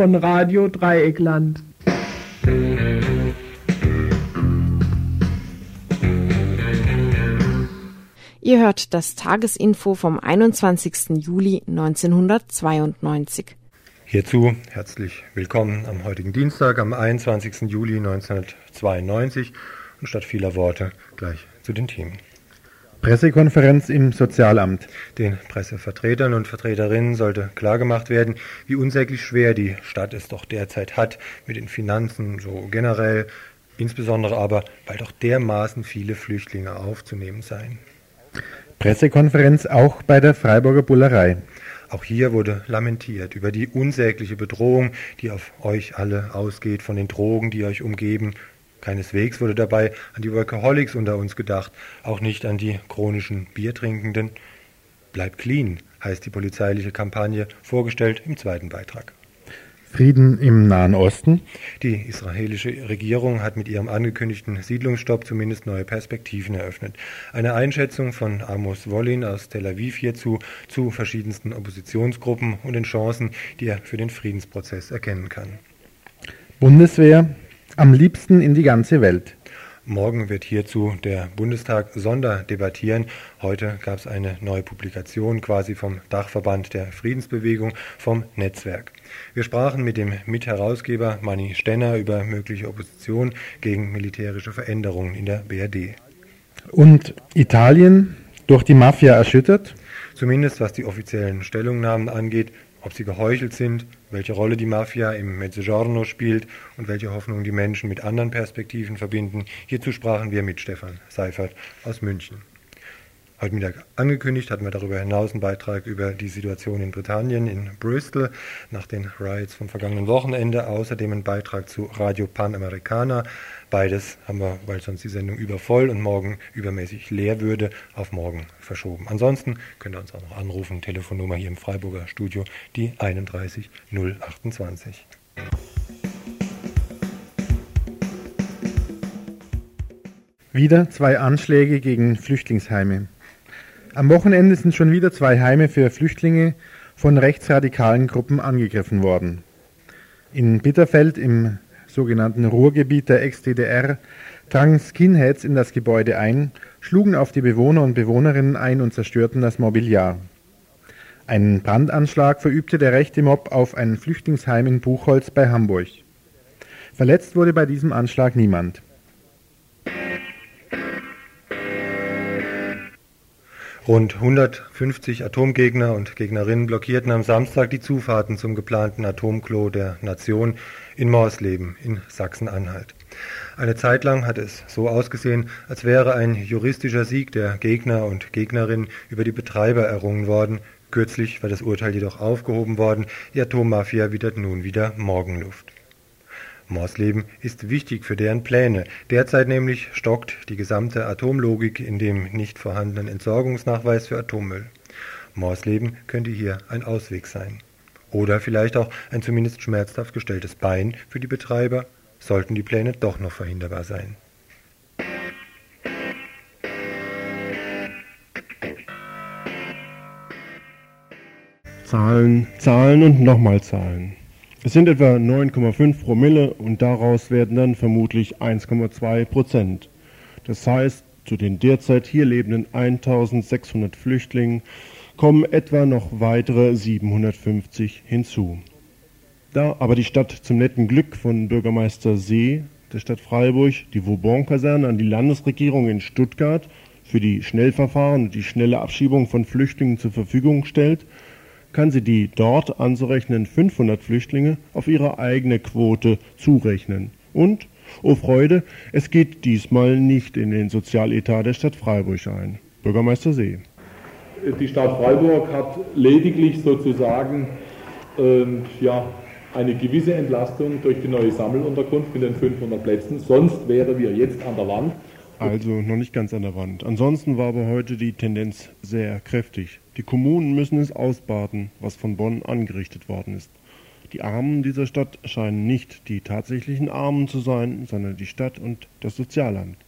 von Radio Dreieckland. Ihr hört das Tagesinfo vom 21. Juli 1992. Hierzu herzlich willkommen am heutigen Dienstag, am 21. Juli 1992 und statt vieler Worte gleich zu den Themen. Pressekonferenz im Sozialamt. Den Pressevertretern und Vertreterinnen sollte klargemacht werden, wie unsäglich schwer die Stadt es doch derzeit hat mit den Finanzen so generell, insbesondere aber, weil doch dermaßen viele Flüchtlinge aufzunehmen seien. Pressekonferenz auch bei der Freiburger Bullerei. Auch hier wurde lamentiert über die unsägliche Bedrohung, die auf euch alle ausgeht, von den Drogen, die euch umgeben. Keineswegs wurde dabei an die Workaholics unter uns gedacht, auch nicht an die chronischen Biertrinkenden. Bleibt clean heißt die polizeiliche Kampagne, vorgestellt im zweiten Beitrag. Frieden im Nahen Osten. Die israelische Regierung hat mit ihrem angekündigten Siedlungsstopp zumindest neue Perspektiven eröffnet. Eine Einschätzung von Amos Wollin aus Tel Aviv hierzu zu verschiedensten Oppositionsgruppen und den Chancen, die er für den Friedensprozess erkennen kann. Bundeswehr am liebsten in die ganze Welt. Morgen wird hierzu der Bundestag sonderdebattieren. Heute gab es eine neue Publikation quasi vom Dachverband der Friedensbewegung vom Netzwerk. Wir sprachen mit dem Mitherausgeber Manni Stenner über mögliche Opposition gegen militärische Veränderungen in der BRD. Und Italien durch die Mafia erschüttert? Zumindest was die offiziellen Stellungnahmen angeht, ob sie geheuchelt sind, welche Rolle die Mafia im Mezzogiorno spielt und welche Hoffnungen die Menschen mit anderen Perspektiven verbinden. Hierzu sprachen wir mit Stefan Seifert aus München. Heute Mittag angekündigt hatten wir darüber hinaus einen Beitrag über die Situation in Britannien, in Bristol, nach den Riots vom vergangenen Wochenende. Außerdem ein Beitrag zu Radio Panamericana. Beides haben wir, weil sonst die Sendung übervoll und morgen übermäßig leer würde, auf morgen verschoben. Ansonsten könnt ihr uns auch noch anrufen. Telefonnummer hier im Freiburger Studio, die 31 028. Wieder zwei Anschläge gegen Flüchtlingsheime. Am Wochenende sind schon wieder zwei Heime für Flüchtlinge von rechtsradikalen Gruppen angegriffen worden. In Bitterfeld im sogenannten Ruhrgebiet der Ex-DDR drangen Skinheads in das Gebäude ein, schlugen auf die Bewohner und Bewohnerinnen ein und zerstörten das Mobiliar. Einen Brandanschlag verübte der rechte Mob auf ein Flüchtlingsheim in Buchholz bei Hamburg. Verletzt wurde bei diesem Anschlag niemand. Rund 150 Atomgegner und Gegnerinnen blockierten am Samstag die Zufahrten zum geplanten Atomklo der Nation in Morsleben in Sachsen-Anhalt. Eine Zeit lang hat es so ausgesehen, als wäre ein juristischer Sieg der Gegner und Gegnerinnen über die Betreiber errungen worden. Kürzlich war das Urteil jedoch aufgehoben worden. Die Atommafia wittert nun wieder Morgenluft. Morsleben ist wichtig für deren Pläne. Derzeit nämlich stockt die gesamte Atomlogik in dem nicht vorhandenen Entsorgungsnachweis für Atommüll. Morsleben könnte hier ein Ausweg sein. Oder vielleicht auch ein zumindest schmerzhaft gestelltes Bein für die Betreiber, sollten die Pläne doch noch verhinderbar sein. Zahlen, Zahlen und nochmal Zahlen. Es sind etwa 9,5 Promille und daraus werden dann vermutlich 1,2 Prozent. Das heißt, zu den derzeit hier lebenden 1600 Flüchtlingen kommen etwa noch weitere 750 hinzu. Da aber die Stadt zum netten Glück von Bürgermeister See der Stadt Freiburg die Vauban-Kaserne an die Landesregierung in Stuttgart für die Schnellverfahren und die schnelle Abschiebung von Flüchtlingen zur Verfügung stellt, kann sie die dort anzurechnenden 500 Flüchtlinge auf ihre eigene Quote zurechnen. Und, oh Freude, es geht diesmal nicht in den Sozialetat der Stadt Freiburg ein. Bürgermeister See. Die Stadt Freiburg hat lediglich sozusagen äh, ja, eine gewisse Entlastung durch die neue Sammelunterkunft mit den 500 Plätzen. Sonst wären wir jetzt an der Wand. Also noch nicht ganz an der Wand. Ansonsten war aber heute die Tendenz sehr kräftig. Die Kommunen müssen es ausbaden, was von Bonn angerichtet worden ist. Die Armen dieser Stadt scheinen nicht die tatsächlichen Armen zu sein, sondern die Stadt und das Sozialamt.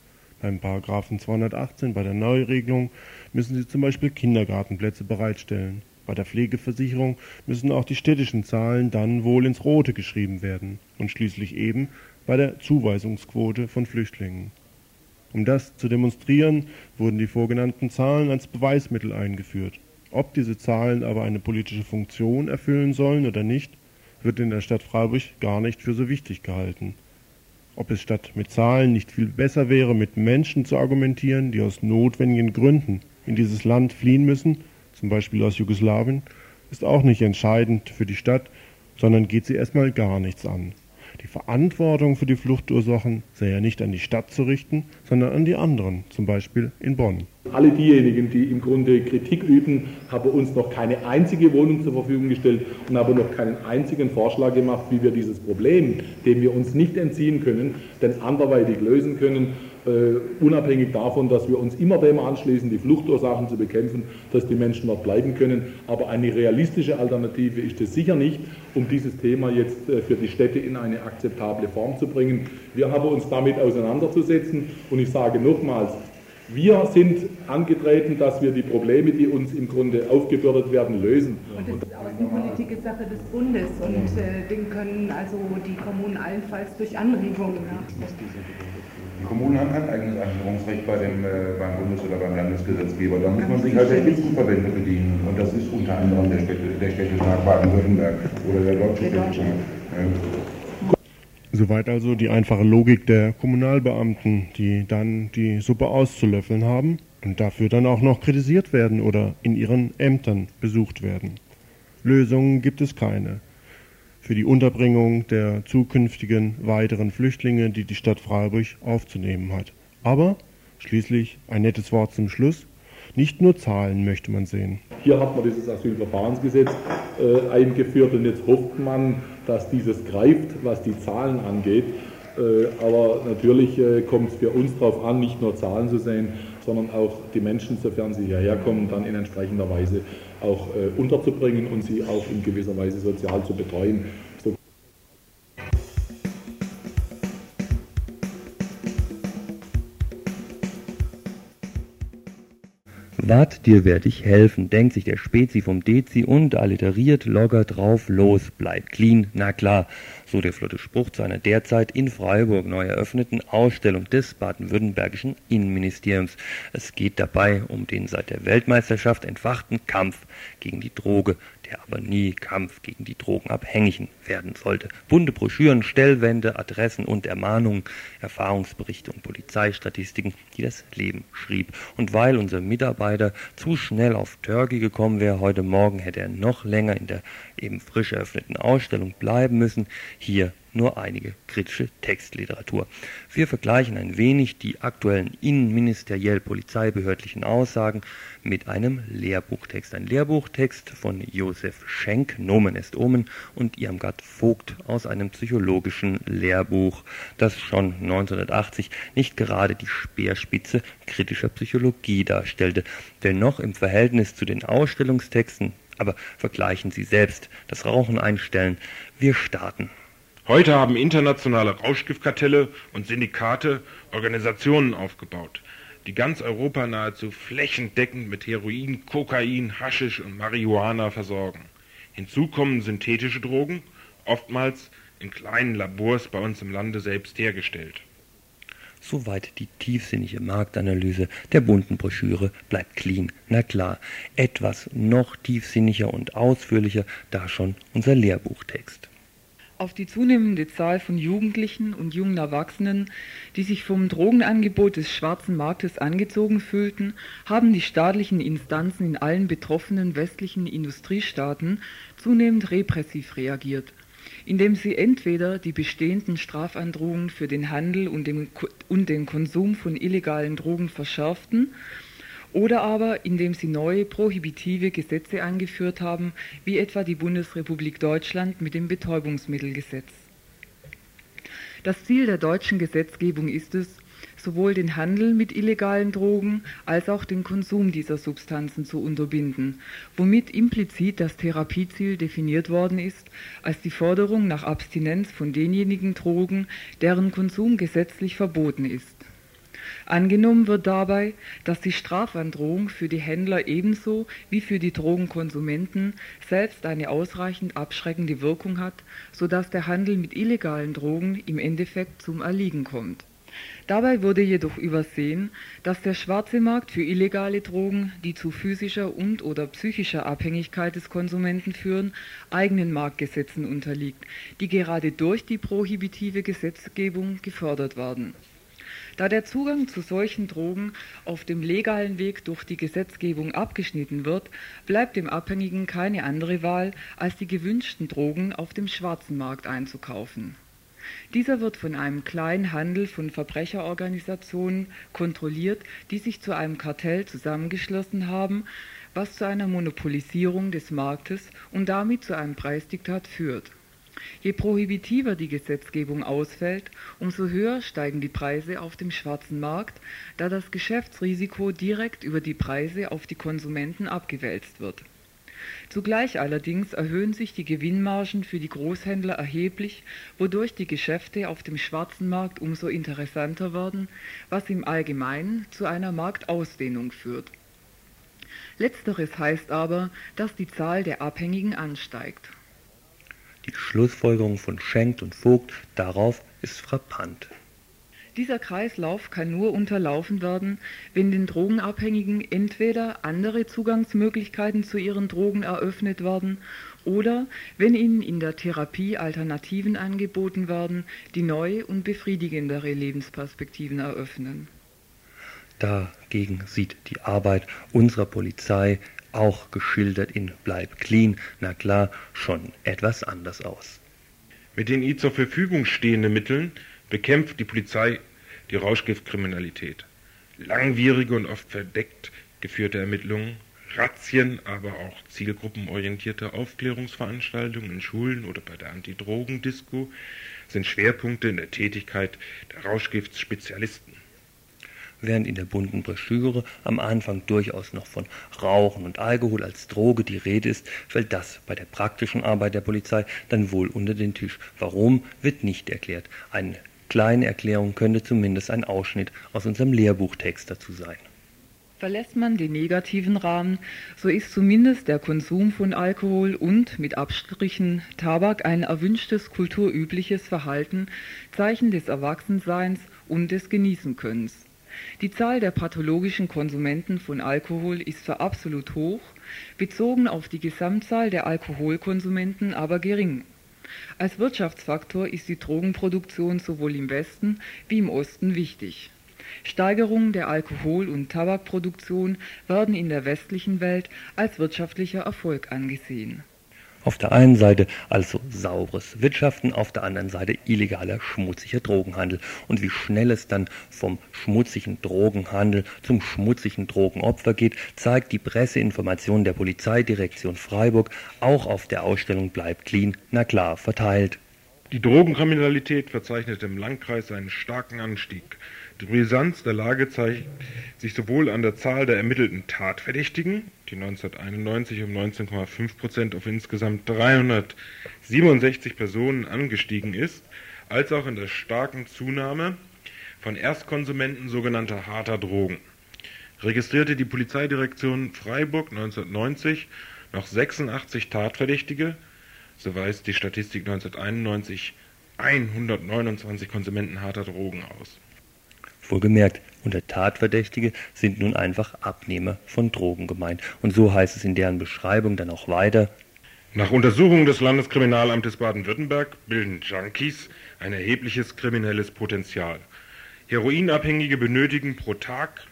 Beim Paragraphen 218 bei der Neuregelung müssen sie zum Beispiel Kindergartenplätze bereitstellen. Bei der Pflegeversicherung müssen auch die städtischen Zahlen dann wohl ins Rote geschrieben werden und schließlich eben bei der Zuweisungsquote von Flüchtlingen. Um das zu demonstrieren, wurden die vorgenannten Zahlen als Beweismittel eingeführt. Ob diese Zahlen aber eine politische Funktion erfüllen sollen oder nicht, wird in der Stadt Freiburg gar nicht für so wichtig gehalten. Ob es statt mit Zahlen nicht viel besser wäre, mit Menschen zu argumentieren, die aus notwendigen Gründen in dieses Land fliehen müssen, zum Beispiel aus Jugoslawien, ist auch nicht entscheidend für die Stadt, sondern geht sie erstmal gar nichts an. Die Verantwortung für die Fluchtursachen sei ja nicht an die Stadt zu richten, sondern an die anderen, zum Beispiel in Bonn. Alle diejenigen, die im Grunde Kritik üben, haben uns noch keine einzige Wohnung zur Verfügung gestellt und haben noch keinen einzigen Vorschlag gemacht, wie wir dieses Problem, dem wir uns nicht entziehen können, denn anderweitig lösen können unabhängig davon, dass wir uns immer dem anschließen, die Fluchtursachen zu bekämpfen, dass die Menschen dort bleiben können. Aber eine realistische Alternative ist es sicher nicht, um dieses Thema jetzt äh, für die Städte in eine akzeptable Form zu bringen. Wir haben uns damit auseinanderzusetzen und ich sage nochmals, wir sind angetreten, dass wir die Probleme, die uns im Grunde aufgebürdet werden, lösen. Und das ist Außenpolitik Sache des Bundes und äh, den können also die Kommunen allenfalls durch Anregungen nachdenken. Die Kommunen haben kein eigenes Einführungsrecht bei dem, äh, beim Bundes- oder beim Landesgesetzgeber. Da muss man sich halt der Spitzenverbände bedienen. Und das ist unter anderem der, Städte, der Städtetag Baden-Württemberg oder der Deutsche Städtetag. Soweit also die einfache Logik der Kommunalbeamten, die dann die Suppe auszulöffeln haben und dafür dann auch noch kritisiert werden oder in ihren Ämtern besucht werden. Lösungen gibt es keine für die Unterbringung der zukünftigen weiteren Flüchtlinge, die die Stadt Freiburg aufzunehmen hat. Aber schließlich ein nettes Wort zum Schluss. Nicht nur Zahlen möchte man sehen. Hier hat man dieses Asylverfahrensgesetz äh, eingeführt und jetzt hofft man, dass dieses greift, was die Zahlen angeht. Äh, aber natürlich äh, kommt es für uns darauf an, nicht nur Zahlen zu sehen, sondern auch die Menschen, sofern sie hierher kommen, dann in entsprechender Weise auch äh, unterzubringen und sie auch in gewisser Weise sozial zu betreuen. So Wart dir werd ich helfen, denkt sich der Spezi vom Dezi und alliteriert logger drauf los, bleibt clean, na klar so der flotte Spruch zu einer derzeit in Freiburg neu eröffneten Ausstellung des baden-württembergischen Innenministeriums. Es geht dabei um den seit der Weltmeisterschaft entfachten Kampf gegen die Droge, der aber nie Kampf gegen die Drogenabhängigen werden sollte. Bunte Broschüren, Stellwände, Adressen und Ermahnungen, Erfahrungsberichte und Polizeistatistiken, die das Leben schrieb. Und weil unser Mitarbeiter zu schnell auf Turkey gekommen wäre heute Morgen, hätte er noch länger in der eben frisch eröffneten Ausstellung bleiben müssen. Hier nur einige kritische Textliteratur. Wir vergleichen ein wenig die aktuellen innenministeriell polizeibehördlichen Aussagen mit einem Lehrbuchtext. Ein Lehrbuchtext von Josef Schenk, Nomen est Omen, und Irmgard Vogt aus einem psychologischen Lehrbuch, das schon 1980 nicht gerade die Speerspitze kritischer Psychologie darstellte. Dennoch im Verhältnis zu den Ausstellungstexten aber vergleichen Sie selbst. Das Rauchen einstellen. Wir starten. Heute haben internationale Rauschgiftkartelle und Syndikate Organisationen aufgebaut, die ganz Europa nahezu flächendeckend mit Heroin, Kokain, Haschisch und Marihuana versorgen. Hinzu kommen synthetische Drogen, oftmals in kleinen Labors bei uns im Lande selbst hergestellt. Soweit die tiefsinnige Marktanalyse der bunten Broschüre bleibt clean. Na klar, etwas noch tiefsinniger und ausführlicher, da schon unser Lehrbuchtext. Auf die zunehmende Zahl von Jugendlichen und jungen Erwachsenen, die sich vom Drogenangebot des schwarzen Marktes angezogen fühlten, haben die staatlichen Instanzen in allen betroffenen westlichen Industriestaaten zunehmend repressiv reagiert indem sie entweder die bestehenden Strafandrohungen für den Handel und den, und den Konsum von illegalen Drogen verschärften oder aber indem sie neue prohibitive Gesetze eingeführt haben, wie etwa die Bundesrepublik Deutschland mit dem Betäubungsmittelgesetz. Das Ziel der deutschen Gesetzgebung ist es, sowohl den Handel mit illegalen Drogen als auch den Konsum dieser Substanzen zu unterbinden, womit implizit das Therapieziel definiert worden ist als die Forderung nach Abstinenz von denjenigen Drogen, deren Konsum gesetzlich verboten ist. Angenommen wird dabei, dass die Strafandrohung für die Händler ebenso wie für die Drogenkonsumenten selbst eine ausreichend abschreckende Wirkung hat, so dass der Handel mit illegalen Drogen im Endeffekt zum Erliegen kommt. Dabei wurde jedoch übersehen, dass der schwarze Markt für illegale Drogen, die zu physischer und/oder psychischer Abhängigkeit des Konsumenten führen, eigenen Marktgesetzen unterliegt, die gerade durch die prohibitive Gesetzgebung gefördert werden. Da der Zugang zu solchen Drogen auf dem legalen Weg durch die Gesetzgebung abgeschnitten wird, bleibt dem Abhängigen keine andere Wahl, als die gewünschten Drogen auf dem schwarzen Markt einzukaufen dieser wird von einem kleinen Handel von Verbrecherorganisationen kontrolliert, die sich zu einem Kartell zusammengeschlossen haben, was zu einer Monopolisierung des Marktes und damit zu einem Preisdiktat führt. Je prohibitiver die Gesetzgebung ausfällt, umso höher steigen die Preise auf dem schwarzen Markt, da das Geschäftsrisiko direkt über die Preise auf die Konsumenten abgewälzt wird Zugleich allerdings erhöhen sich die Gewinnmargen für die Großhändler erheblich, wodurch die Geschäfte auf dem schwarzen Markt umso interessanter werden, was im Allgemeinen zu einer Marktausdehnung führt. Letzteres heißt aber, dass die Zahl der Abhängigen ansteigt. Die Schlussfolgerung von Schenkt und Vogt darauf ist frappant dieser Kreislauf kann nur unterlaufen werden, wenn den Drogenabhängigen entweder andere Zugangsmöglichkeiten zu ihren Drogen eröffnet werden oder wenn ihnen in der Therapie Alternativen angeboten werden, die neue und befriedigendere Lebensperspektiven eröffnen. Dagegen sieht die Arbeit unserer Polizei, auch geschildert in Bleib clean, na klar, schon etwas anders aus. Mit den ihr zur Verfügung stehenden Mitteln bekämpft die Polizei die Rauschgiftkriminalität. Langwierige und oft verdeckt geführte Ermittlungen, Razzien, aber auch zielgruppenorientierte Aufklärungsveranstaltungen in Schulen oder bei der Antidrogendisco sind Schwerpunkte in der Tätigkeit der Rauschgiftsspezialisten. Während in der bunten Broschüre am Anfang durchaus noch von Rauchen und Alkohol als Droge die Rede ist, fällt das bei der praktischen Arbeit der Polizei dann wohl unter den Tisch. Warum, wird nicht erklärt. Eine kleine Erklärung könnte zumindest ein Ausschnitt aus unserem Lehrbuchtext dazu sein. Verlässt man den negativen Rahmen, so ist zumindest der Konsum von Alkohol und mit Abstrichen Tabak ein erwünschtes kulturübliches Verhalten, Zeichen des Erwachsenseins und des Genießenkönnens. Die Zahl der pathologischen Konsumenten von Alkohol ist zwar absolut hoch, bezogen auf die Gesamtzahl der Alkoholkonsumenten aber gering. Als Wirtschaftsfaktor ist die Drogenproduktion sowohl im Westen wie im Osten wichtig. Steigerungen der Alkohol- und Tabakproduktion werden in der westlichen Welt als wirtschaftlicher Erfolg angesehen auf der einen Seite also saures Wirtschaften, auf der anderen Seite illegaler, schmutziger Drogenhandel. Und wie schnell es dann vom schmutzigen Drogenhandel zum schmutzigen Drogenopfer geht, zeigt die Presseinformation der Polizeidirektion Freiburg auch auf der Ausstellung Bleibt clean, na klar, verteilt. Die Drogenkriminalität verzeichnet im Landkreis einen starken Anstieg. Die Brisanz der Lage zeigt sich sowohl an der Zahl der ermittelten Tatverdächtigen, die 1991 um 19,5 Prozent auf insgesamt 367 Personen angestiegen ist, als auch in der starken Zunahme von Erstkonsumenten sogenannter harter Drogen. Registrierte die Polizeidirektion Freiburg 1990 noch 86 Tatverdächtige, so weist die Statistik 1991 129 Konsumenten harter Drogen aus. Wohlgemerkt, unter Tatverdächtige sind nun einfach Abnehmer von Drogen gemeint. Und so heißt es in deren Beschreibung dann auch weiter. Nach Untersuchungen des Landeskriminalamtes Baden-Württemberg bilden Junkies ein erhebliches kriminelles Potenzial. Heroinabhängige benötigen pro Tag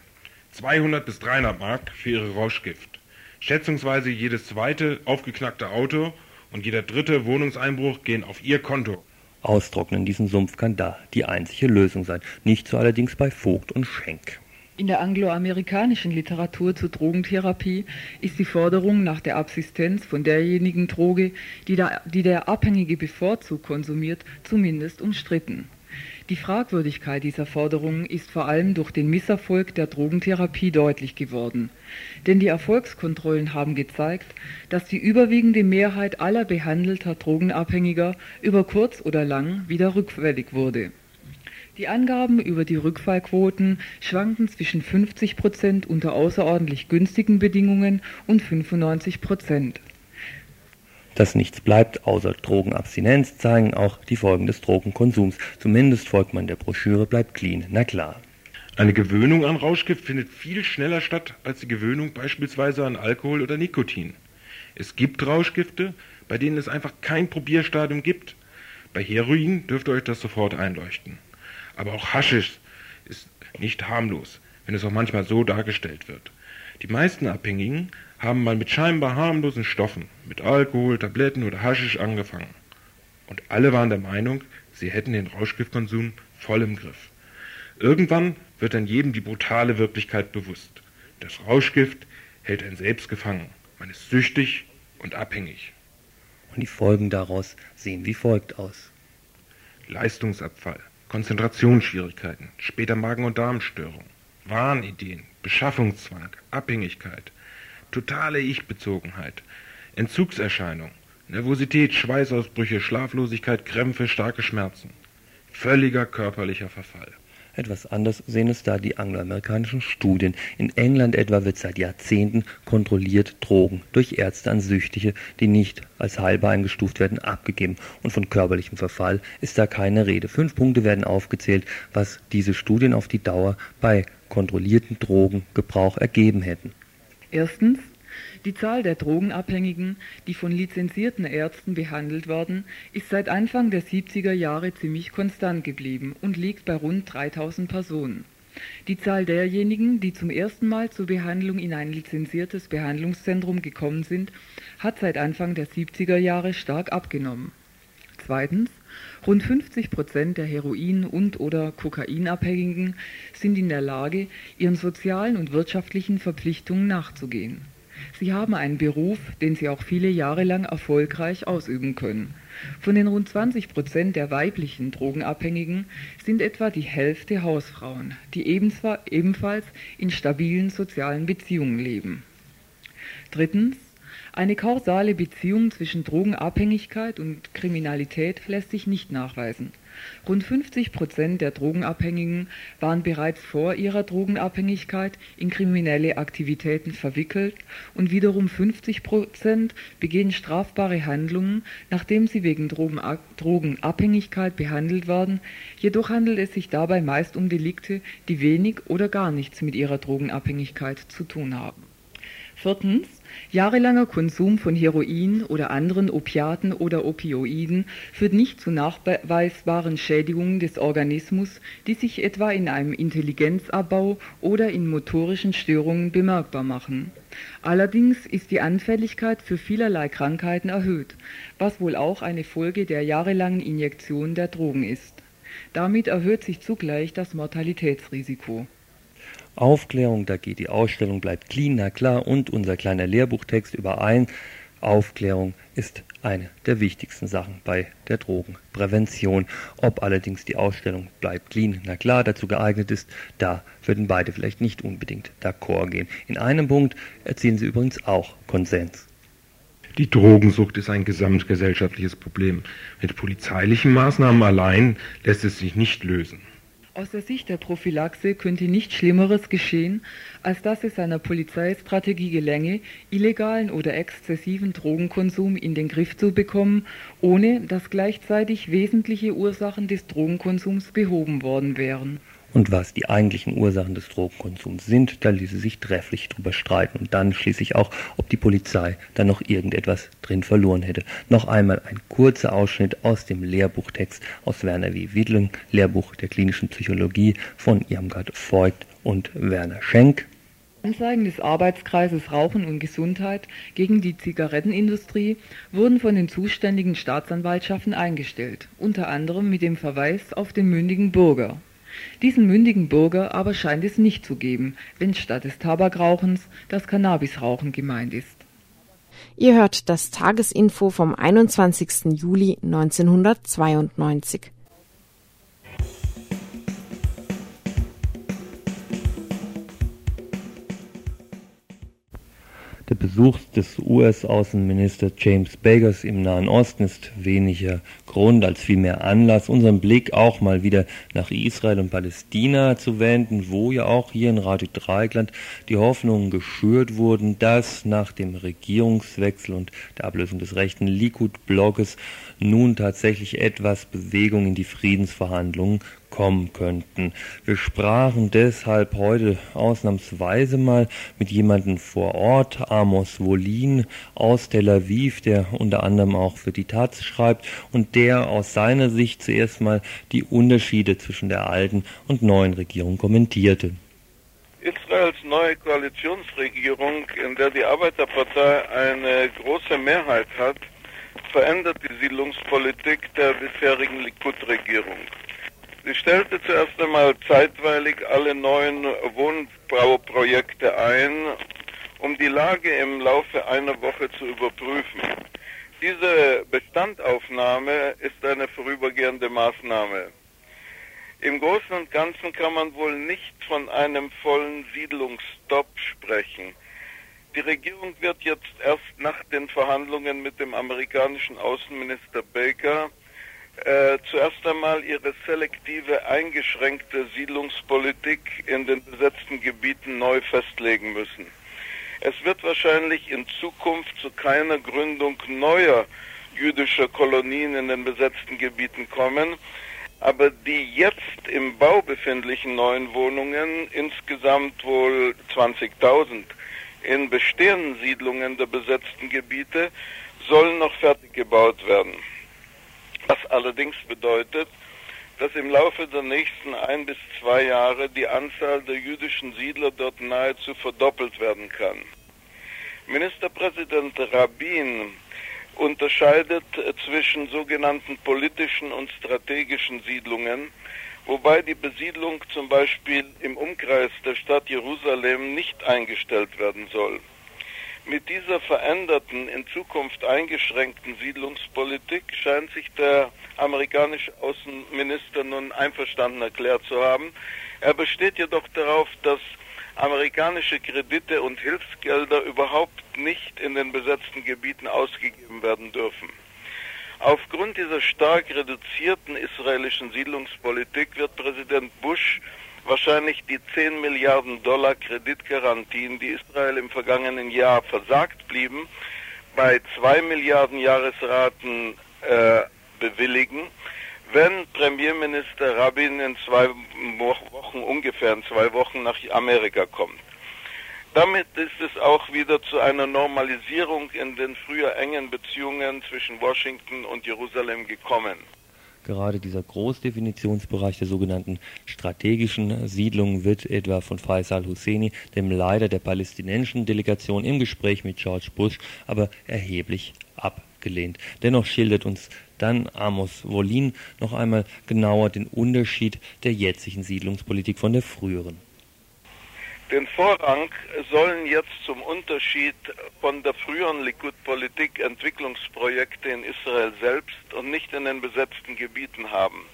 200 bis 300 Mark für ihre Rauschgift. Schätzungsweise jedes zweite aufgeknackte Auto und jeder dritte Wohnungseinbruch gehen auf ihr Konto. Austrocknen diesen Sumpf kann da die einzige Lösung sein, nicht so allerdings bei Vogt und Schenk. In der angloamerikanischen Literatur zur Drogentherapie ist die Forderung nach der Absistenz von derjenigen Droge, die der, die der Abhängige bevorzugt konsumiert, zumindest umstritten. Die Fragwürdigkeit dieser Forderungen ist vor allem durch den Misserfolg der Drogentherapie deutlich geworden. Denn die Erfolgskontrollen haben gezeigt, dass die überwiegende Mehrheit aller behandelter Drogenabhängiger über kurz oder lang wieder rückfällig wurde Die Angaben über die Rückfallquoten schwanken zwischen 50 Prozent unter außerordentlich günstigen Bedingungen und 95 Prozent. Dass nichts bleibt außer Drogenabstinenz, zeigen auch die Folgen des Drogenkonsums. Zumindest folgt man der Broschüre Bleibt clean, na klar. Eine Gewöhnung an Rauschgift findet viel schneller statt als die Gewöhnung beispielsweise an Alkohol oder Nikotin. Es gibt Rauschgifte, bei denen es einfach kein Probierstadium gibt. Bei Heroin dürfte euch das sofort einleuchten. Aber auch Haschisch ist nicht harmlos, wenn es auch manchmal so dargestellt wird. Die meisten Abhängigen haben mal mit scheinbar harmlosen Stoffen, mit Alkohol, Tabletten oder Haschisch angefangen. Und alle waren der Meinung, sie hätten den Rauschgiftkonsum voll im Griff. Irgendwann wird dann jedem die brutale Wirklichkeit bewusst. Das Rauschgift hält einen selbst gefangen. Man ist süchtig und abhängig. Und die Folgen daraus sehen wie folgt aus. Leistungsabfall, Konzentrationsschwierigkeiten, später Magen- und Darmstörungen, Wahnideen, Beschaffungszwang, Abhängigkeit, totale Ich-Bezogenheit, Entzugserscheinung, Nervosität, Schweißausbrüche, Schlaflosigkeit, Krämpfe, starke Schmerzen, völliger körperlicher Verfall. Etwas anders sehen es da die angloamerikanischen Studien. In England etwa wird seit Jahrzehnten kontrolliert Drogen durch Ärzte an Süchtige, die nicht als heilbar eingestuft werden, abgegeben. Und von körperlichem Verfall ist da keine Rede. Fünf Punkte werden aufgezählt, was diese Studien auf die Dauer bei kontrollierten Drogengebrauch ergeben hätten. Erstens die Zahl der Drogenabhängigen, die von lizenzierten Ärzten behandelt werden, ist seit Anfang der 70er Jahre ziemlich konstant geblieben und liegt bei rund 3000 Personen. Die Zahl derjenigen, die zum ersten Mal zur Behandlung in ein lizenziertes Behandlungszentrum gekommen sind, hat seit Anfang der 70er Jahre stark abgenommen. Zweitens, rund 50 Prozent der Heroin- und/oder Kokainabhängigen sind in der Lage, ihren sozialen und wirtschaftlichen Verpflichtungen nachzugehen. Sie haben einen Beruf, den Sie auch viele Jahre lang erfolgreich ausüben können. Von den rund 20 Prozent der weiblichen Drogenabhängigen sind etwa die Hälfte Hausfrauen, die ebenfalls in stabilen sozialen Beziehungen leben. Drittens. Eine kausale Beziehung zwischen Drogenabhängigkeit und Kriminalität lässt sich nicht nachweisen. Rund 50 Prozent der Drogenabhängigen waren bereits vor ihrer Drogenabhängigkeit in kriminelle Aktivitäten verwickelt und wiederum 50 Prozent begehen strafbare Handlungen, nachdem sie wegen Drogenabhängigkeit behandelt werden. Jedoch handelt es sich dabei meist um Delikte, die wenig oder gar nichts mit ihrer Drogenabhängigkeit zu tun haben. Viertens. Jahrelanger Konsum von Heroin oder anderen Opiaten oder Opioiden führt nicht zu nachweisbaren Schädigungen des Organismus, die sich etwa in einem Intelligenzabbau oder in motorischen Störungen bemerkbar machen. Allerdings ist die Anfälligkeit für vielerlei Krankheiten erhöht, was wohl auch eine Folge der jahrelangen Injektion der Drogen ist. Damit erhöht sich zugleich das Mortalitätsrisiko. Aufklärung, da geht die Ausstellung bleibt clean, na klar, und unser kleiner Lehrbuchtext überein. Aufklärung ist eine der wichtigsten Sachen bei der Drogenprävention. Ob allerdings die Ausstellung bleibt clean, na klar, dazu geeignet ist, da würden beide vielleicht nicht unbedingt d'accord gehen. In einem Punkt erzielen sie übrigens auch Konsens. Die Drogensucht ist ein gesamtgesellschaftliches Problem. Mit polizeilichen Maßnahmen allein lässt es sich nicht lösen. Aus der Sicht der Prophylaxe könnte nichts Schlimmeres geschehen, als dass es einer Polizeistrategie gelänge, illegalen oder exzessiven Drogenkonsum in den Griff zu bekommen, ohne dass gleichzeitig wesentliche Ursachen des Drogenkonsums behoben worden wären. Und was die eigentlichen Ursachen des Drogenkonsums sind, da ließe sich trefflich drüber streiten. Und dann schließlich auch, ob die Polizei da noch irgendetwas drin verloren hätte. Noch einmal ein kurzer Ausschnitt aus dem Lehrbuchtext aus Werner W. Wiedling, Lehrbuch der klinischen Psychologie von Irmgard Voigt und Werner Schenk. Anzeigen des Arbeitskreises Rauchen und Gesundheit gegen die Zigarettenindustrie wurden von den zuständigen Staatsanwaltschaften eingestellt, unter anderem mit dem Verweis auf den mündigen Bürger. Diesen mündigen Bürger aber scheint es nicht zu geben, wenn statt des Tabakrauchens das Cannabisrauchen gemeint ist. Ihr hört das Tagesinfo vom 21. Juli 1992. Der Besuch des US-Außenministers James Bagers im Nahen Osten ist weniger Grund als vielmehr Anlass, unseren Blick auch mal wieder nach Israel und Palästina zu wenden, wo ja auch hier in Radio Dreieckland die Hoffnungen geschürt wurden, dass nach dem Regierungswechsel und der Ablösung des rechten Likud-Blockes nun tatsächlich etwas Bewegung in die Friedensverhandlungen kommen könnten. Wir sprachen deshalb heute ausnahmsweise mal mit jemandem vor Ort, Amos Wolin aus Tel Aviv, der unter anderem auch für die Taz schreibt und der aus seiner Sicht zuerst mal die Unterschiede zwischen der alten und neuen Regierung kommentierte. Israels neue Koalitionsregierung, in der die Arbeiterpartei eine große Mehrheit hat, verändert die Siedlungspolitik der bisherigen Likud-Regierung. Sie stellte zuerst einmal zeitweilig alle neuen Wohnbauprojekte ein, um die Lage im Laufe einer Woche zu überprüfen. Diese Bestandaufnahme ist eine vorübergehende Maßnahme. Im Großen und Ganzen kann man wohl nicht von einem vollen Siedlungsstopp sprechen. Die Regierung wird jetzt erst nach den Verhandlungen mit dem amerikanischen Außenminister Baker äh, zuerst einmal ihre selektive, eingeschränkte Siedlungspolitik in den besetzten Gebieten neu festlegen müssen. Es wird wahrscheinlich in Zukunft zu keiner Gründung neuer jüdischer Kolonien in den besetzten Gebieten kommen, aber die jetzt im Bau befindlichen neuen Wohnungen, insgesamt wohl 20.000 in bestehenden Siedlungen der besetzten Gebiete, sollen noch fertig gebaut werden. Was allerdings bedeutet, dass im Laufe der nächsten ein bis zwei Jahre die Anzahl der jüdischen Siedler dort nahezu verdoppelt werden kann. Ministerpräsident Rabin unterscheidet zwischen sogenannten politischen und strategischen Siedlungen, wobei die Besiedlung zum Beispiel im Umkreis der Stadt Jerusalem nicht eingestellt werden soll. Mit dieser veränderten, in Zukunft eingeschränkten Siedlungspolitik scheint sich der amerikanische Außenminister nun einverstanden erklärt zu haben. Er besteht jedoch darauf, dass amerikanische Kredite und Hilfsgelder überhaupt nicht in den besetzten Gebieten ausgegeben werden dürfen. Aufgrund dieser stark reduzierten israelischen Siedlungspolitik wird Präsident Bush wahrscheinlich die 10 Milliarden Dollar Kreditgarantien, die Israel im vergangenen Jahr versagt blieben, bei 2 Milliarden Jahresraten äh, bewilligen, wenn Premierminister Rabin in zwei Wochen, ungefähr in zwei Wochen nach Amerika kommt. Damit ist es auch wieder zu einer Normalisierung in den früher engen Beziehungen zwischen Washington und Jerusalem gekommen. Gerade dieser Großdefinitionsbereich der sogenannten strategischen Siedlungen wird etwa von Faisal Husseini, dem Leiter der palästinensischen Delegation, im Gespräch mit George Bush aber erheblich abgelehnt. Dennoch schildert uns dann Amos Wolin noch einmal genauer den Unterschied der jetzigen Siedlungspolitik von der früheren. Den Vorrang sollen jetzt zum Unterschied von der früheren Likud-Politik Entwicklungsprojekte in Israel selbst und nicht in den besetzten Gebieten haben.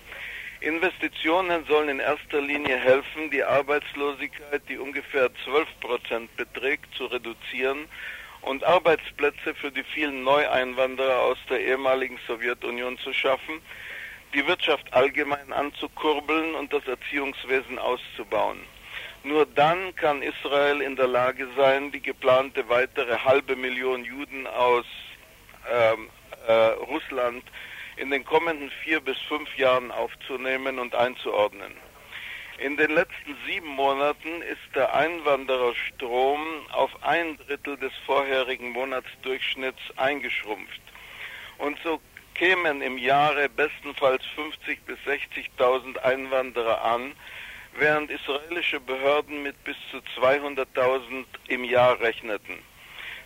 Investitionen sollen in erster Linie helfen, die Arbeitslosigkeit, die ungefähr 12 Prozent beträgt, zu reduzieren und Arbeitsplätze für die vielen Neueinwanderer aus der ehemaligen Sowjetunion zu schaffen, die Wirtschaft allgemein anzukurbeln und das Erziehungswesen auszubauen. Nur dann kann Israel in der Lage sein, die geplante weitere halbe Million Juden aus ähm, äh, Russland in den kommenden vier bis fünf Jahren aufzunehmen und einzuordnen. In den letzten sieben Monaten ist der Einwandererstrom auf ein Drittel des vorherigen Monatsdurchschnitts eingeschrumpft. Und so kämen im Jahre bestenfalls 50.000 bis 60.000 Einwanderer an, während israelische Behörden mit bis zu 200.000 im Jahr rechneten.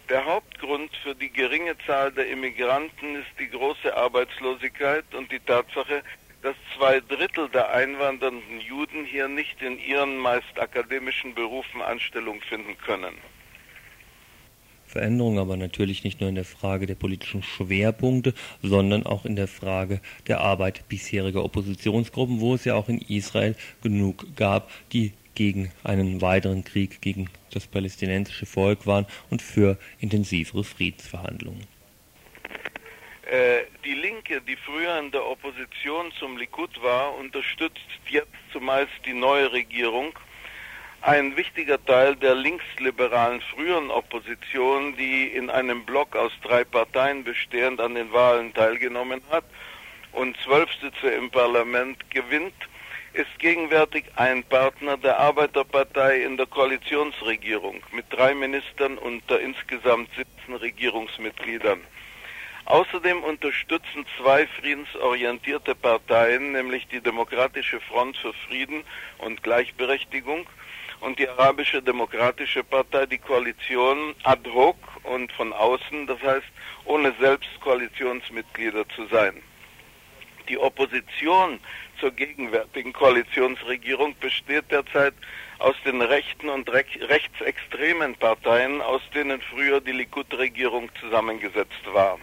Der Hauptgrund für die geringe Zahl der Immigranten ist die große Arbeitslosigkeit und die Tatsache, dass zwei Drittel der einwandernden Juden hier nicht in ihren meist akademischen Berufen Anstellung finden können. Veränderung aber natürlich nicht nur in der Frage der politischen Schwerpunkte, sondern auch in der Frage der Arbeit bisheriger Oppositionsgruppen, wo es ja auch in Israel genug gab, die gegen einen weiteren Krieg gegen das palästinensische Volk waren und für intensivere Friedensverhandlungen. Äh, die Linke, die früher in der Opposition zum Likud war, unterstützt jetzt zumeist die neue Regierung. Ein wichtiger Teil der linksliberalen früheren Opposition, die in einem Block aus drei Parteien bestehend an den Wahlen teilgenommen hat und zwölf Sitze im Parlament gewinnt, ist gegenwärtig ein Partner der Arbeiterpartei in der Koalitionsregierung mit drei Ministern unter insgesamt 17 Regierungsmitgliedern. Außerdem unterstützen zwei friedensorientierte Parteien, nämlich die Demokratische Front für Frieden und Gleichberechtigung und die Arabische Demokratische Partei, die Koalition ad hoc und von außen, das heißt ohne selbst Koalitionsmitglieder zu sein. Die Opposition zur gegenwärtigen Koalitionsregierung besteht derzeit aus den rechten und re rechtsextremen Parteien, aus denen früher die Likud-Regierung zusammengesetzt war.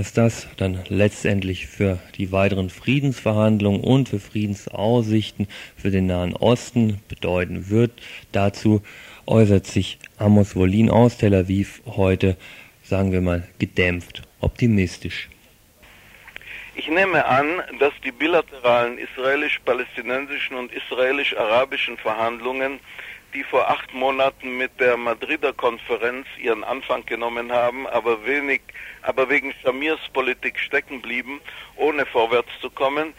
Was das dann letztendlich für die weiteren Friedensverhandlungen und für Friedensaussichten für den Nahen Osten bedeuten wird, dazu äußert sich Amos Wolin aus Tel Aviv heute, sagen wir mal, gedämpft, optimistisch. Ich nehme an, dass die bilateralen israelisch-palästinensischen und israelisch-arabischen Verhandlungen, die vor acht Monaten mit der Madrider Konferenz ihren Anfang genommen haben, aber wenig, aber wegen Shamirs Politik stecken blieben, ohne vorwärts zu kommen,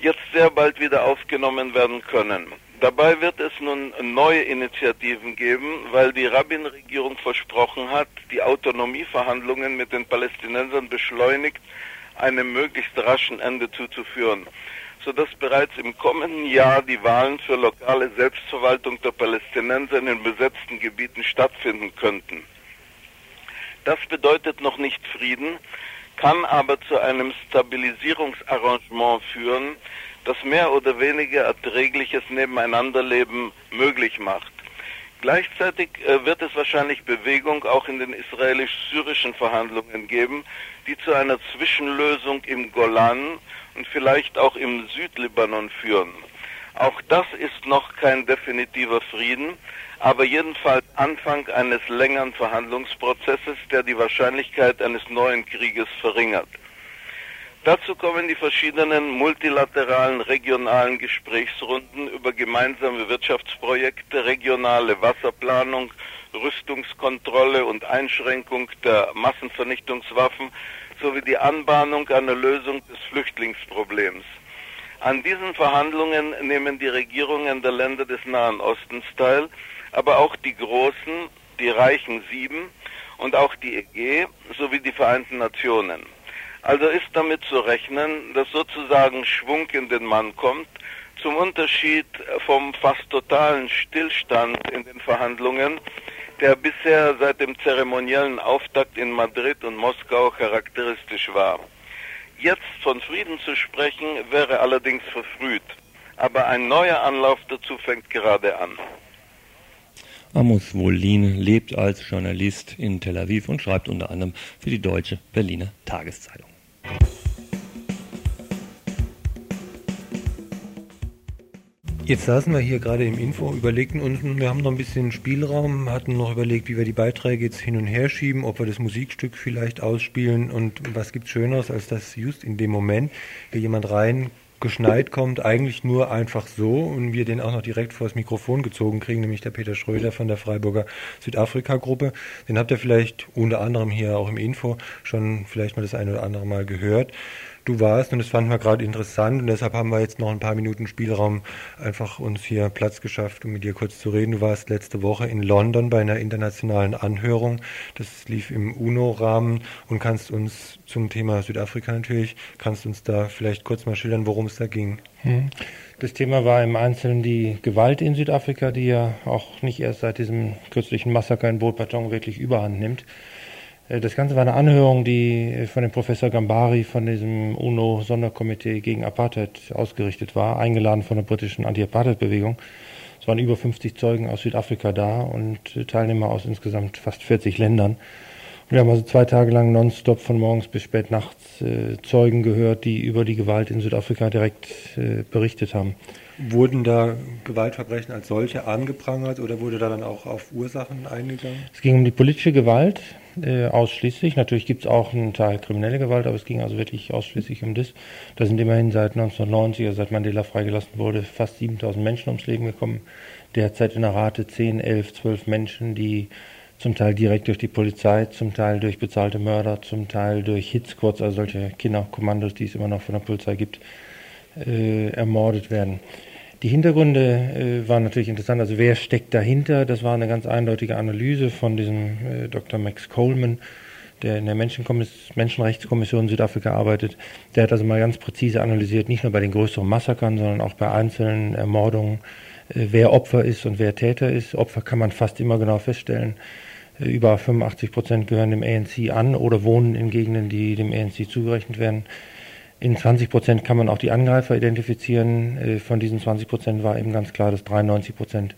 jetzt sehr bald wieder aufgenommen werden können. Dabei wird es nun neue Initiativen geben, weil die Rabin-Regierung versprochen hat, die Autonomieverhandlungen mit den Palästinensern beschleunigt einem möglichst raschen Ende zuzuführen, sodass bereits im kommenden Jahr die Wahlen für lokale Selbstverwaltung der Palästinenser in den besetzten Gebieten stattfinden könnten. Das bedeutet noch nicht Frieden, kann aber zu einem Stabilisierungsarrangement führen, das mehr oder weniger erträgliches Nebeneinanderleben möglich macht. Gleichzeitig äh, wird es wahrscheinlich Bewegung auch in den israelisch-syrischen Verhandlungen geben, die zu einer Zwischenlösung im Golan und vielleicht auch im Südlibanon führen. Auch das ist noch kein definitiver Frieden, aber jedenfalls Anfang eines längeren Verhandlungsprozesses, der die Wahrscheinlichkeit eines neuen Krieges verringert. Dazu kommen die verschiedenen multilateralen regionalen Gesprächsrunden über gemeinsame Wirtschaftsprojekte, regionale Wasserplanung, Rüstungskontrolle und Einschränkung der Massenvernichtungswaffen sowie die Anbahnung einer Lösung des Flüchtlingsproblems. An diesen Verhandlungen nehmen die Regierungen der Länder des Nahen Ostens teil, aber auch die großen, die reichen sieben und auch die EG sowie die Vereinten Nationen. Also ist damit zu rechnen, dass sozusagen Schwung in den Mann kommt, zum Unterschied vom fast totalen Stillstand in den Verhandlungen, der bisher seit dem zeremoniellen Auftakt in Madrid und Moskau charakteristisch war. Jetzt von Frieden zu sprechen, wäre allerdings verfrüht. Aber ein neuer Anlauf dazu fängt gerade an. Amos Wolin lebt als Journalist in Tel Aviv und schreibt unter anderem für die Deutsche Berliner Tageszeitung. Jetzt saßen wir hier gerade im Info, überlegten uns, wir haben noch ein bisschen Spielraum, hatten noch überlegt, wie wir die Beiträge jetzt hin und her schieben, ob wir das Musikstück vielleicht ausspielen und was gibt's Schöneres, als dass just in dem Moment hier jemand rein geschneit kommt, eigentlich nur einfach so und wir den auch noch direkt vors Mikrofon gezogen kriegen, nämlich der Peter Schröder von der Freiburger Südafrika-Gruppe. Den habt ihr vielleicht unter anderem hier auch im Info schon vielleicht mal das eine oder andere Mal gehört du warst und das fanden wir gerade interessant und deshalb haben wir jetzt noch ein paar Minuten Spielraum einfach uns hier Platz geschafft, um mit dir kurz zu reden. Du warst letzte Woche in London bei einer internationalen Anhörung. Das lief im UNO-Rahmen und kannst uns zum Thema Südafrika natürlich, kannst uns da vielleicht kurz mal schildern, worum es da ging. Hm. Das Thema war im Einzelnen die Gewalt in Südafrika, die ja auch nicht erst seit diesem kürzlichen Massaker in Bootbaton wirklich überhand nimmt. Äh, das Ganze war eine Anhörung, die äh, von dem Professor Gambari von diesem UNO-Sonderkomitee gegen Apartheid ausgerichtet war, eingeladen von der britischen Anti-Apartheid-Bewegung. Es waren über 50 Zeugen aus Südafrika da und äh, Teilnehmer aus insgesamt fast 40 Ländern. Wir haben also zwei Tage lang nonstop von morgens bis spät nachts äh, Zeugen gehört, die über die Gewalt in Südafrika direkt äh, berichtet haben. Wurden da Gewaltverbrechen als solche angeprangert oder wurde da dann auch auf Ursachen eingegangen? Es ging um die politische Gewalt äh, ausschließlich. Natürlich gibt es auch einen Teil kriminelle Gewalt, aber es ging also wirklich ausschließlich um das. Da sind immerhin seit 1990, also seit Mandela freigelassen wurde, fast 7000 Menschen ums Leben gekommen. Derzeit in der Rate 10, 11, 12 Menschen, die zum Teil direkt durch die Polizei, zum Teil durch bezahlte Mörder, zum Teil durch Hitsquads, also solche Kinderkommandos, die es immer noch von der Polizei gibt, äh, ermordet werden. Die Hintergründe äh, waren natürlich interessant. Also wer steckt dahinter? Das war eine ganz eindeutige Analyse von diesem äh, Dr. Max Coleman, der in der Menschenrechtskommission Südafrika arbeitet. Der hat also mal ganz präzise analysiert, nicht nur bei den größeren Massakern, sondern auch bei einzelnen Ermordungen, äh, wer Opfer ist und wer Täter ist. Opfer kann man fast immer genau feststellen. Über 85 Prozent gehören dem ANC an oder wohnen in Gegenden, die dem ANC zugerechnet werden. In 20 Prozent kann man auch die Angreifer identifizieren. Äh, von diesen 20 Prozent war eben ganz klar, dass 93 Prozent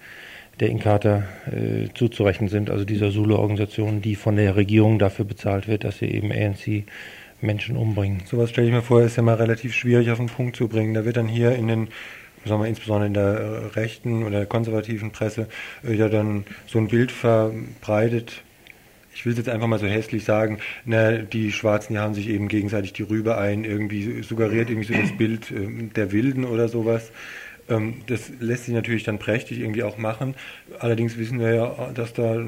der Inkatha äh, zuzurechnen sind, also dieser Sule-Organisation, die von der Regierung dafür bezahlt wird, dass sie eben ANC Menschen umbringen. Sowas stelle ich mir vor, ist ja mal relativ schwierig auf den Punkt zu bringen. Da wird dann hier in den sagen wir, insbesondere in der äh, rechten oder der konservativen Presse äh, ja dann so ein Bild verbreitet, ich will es jetzt einfach mal so hässlich sagen, na, die Schwarzen, die haben sich eben gegenseitig die Rübe ein, irgendwie suggeriert irgendwie so das Bild äh, der Wilden oder sowas. Ähm, das lässt sich natürlich dann prächtig irgendwie auch machen. Allerdings wissen wir ja, dass da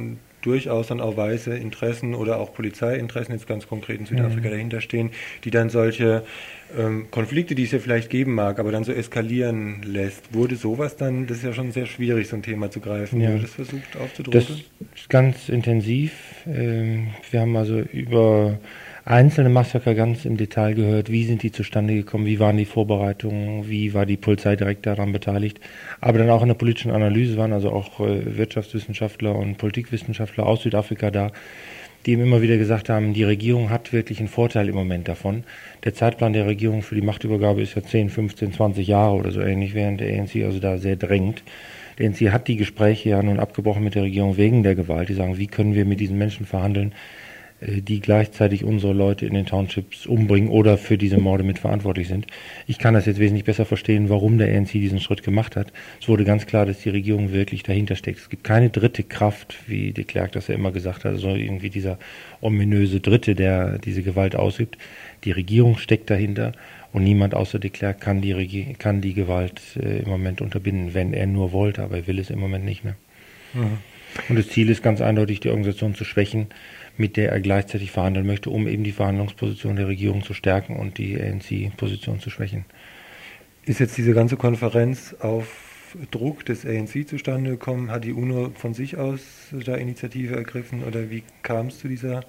durchaus dann auch weiße Interessen oder auch Polizeiinteressen jetzt ganz konkret in Südafrika mhm. dahinter stehen, die dann solche ähm, Konflikte, die es ja vielleicht geben mag, aber dann so eskalieren lässt. Wurde sowas dann, das ist ja schon sehr schwierig, so ein Thema zu greifen. Ja. Wurde das versucht aufzudrücken? Das ist ganz intensiv. Ähm, wir haben also über einzelne Massaker ganz im Detail gehört, wie sind die zustande gekommen, wie waren die Vorbereitungen, wie war die Polizei direkt daran beteiligt. Aber dann auch in der politischen Analyse waren also auch äh, Wirtschaftswissenschaftler und Politikwissenschaftler aus Südafrika da, die ihm immer wieder gesagt haben, die Regierung hat wirklich einen Vorteil im Moment davon. Der Zeitplan der Regierung für die Machtübergabe ist ja 10, 15, 20 Jahre oder so ähnlich, während der ANC also da sehr drängt. Der ANC hat die Gespräche ja nun abgebrochen mit der Regierung wegen der Gewalt. Die sagen, wie können wir mit diesen Menschen verhandeln, die gleichzeitig unsere Leute in den Townships umbringen oder für diese Morde mitverantwortlich sind. Ich kann das jetzt wesentlich besser verstehen, warum der ANC diesen Schritt gemacht hat. Es wurde ganz klar, dass die Regierung wirklich dahinter steckt. Es gibt keine dritte Kraft, wie de Klerk das ja immer gesagt hat, also irgendwie dieser ominöse Dritte, der diese Gewalt ausübt. Die Regierung steckt dahinter und niemand außer de Klerk kann die, kann die Gewalt äh, im Moment unterbinden, wenn er nur wollte, aber er will es im Moment nicht mehr. Mhm. Und das Ziel ist ganz eindeutig, die Organisation zu schwächen, mit der er gleichzeitig verhandeln möchte, um eben die Verhandlungsposition der Regierung zu stärken und die ANC-Position zu schwächen. Ist jetzt diese ganze Konferenz auf Druck des ANC zustande gekommen? Hat die UNO von sich aus da Initiative ergriffen oder wie kam es zu dieser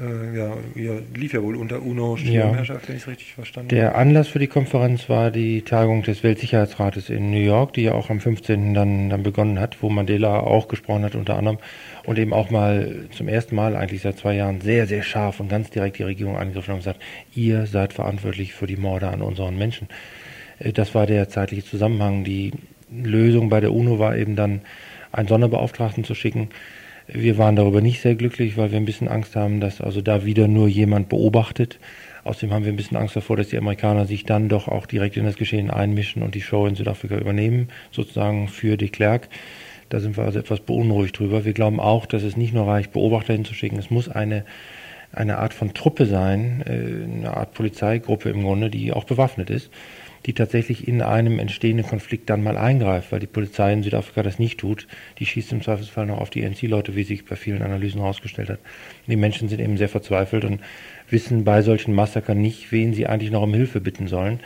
äh, ja, ja, lief ja wohl unter UNO-Schirmherrschaft, ja. wenn ich es richtig verstanden habe. Der Anlass für die Konferenz war die Tagung des Weltsicherheitsrates in New York, die ja auch am 15. dann, dann begonnen hat, wo Mandela auch gesprochen hat unter anderem und eben auch mal zum ersten Mal eigentlich seit zwei Jahren sehr, sehr scharf und ganz direkt die Regierung angegriffen und gesagt, ihr seid verantwortlich für die Morde an unseren Menschen. Äh, das war der zeitliche Zusammenhang. Die Lösung bei der UNO war eben dann, einen Sonderbeauftragten zu schicken, wir waren darüber nicht sehr glücklich, weil wir ein bisschen Angst haben, dass also da wieder nur jemand beobachtet. Außerdem haben wir ein bisschen Angst davor, dass die Amerikaner sich dann doch auch direkt in das Geschehen einmischen und die Show in Südafrika übernehmen, sozusagen für de Klerk. Da sind wir also etwas beunruhigt drüber. Wir glauben auch, dass es nicht nur reicht, Beobachter hinzuschicken. Es muss eine, eine Art von Truppe sein, äh, eine Art Polizeigruppe im Grunde, die auch bewaffnet ist die tatsächlich in einem entstehenden Konflikt dann mal eingreift, weil die Polizei in Südafrika das nicht tut. Die schießt im Zweifelsfall noch auf die NC-Leute, wie sich bei vielen Analysen herausgestellt hat. Die Menschen sind eben sehr verzweifelt und wissen bei solchen Massakern nicht, wen sie eigentlich noch um Hilfe bitten sollen.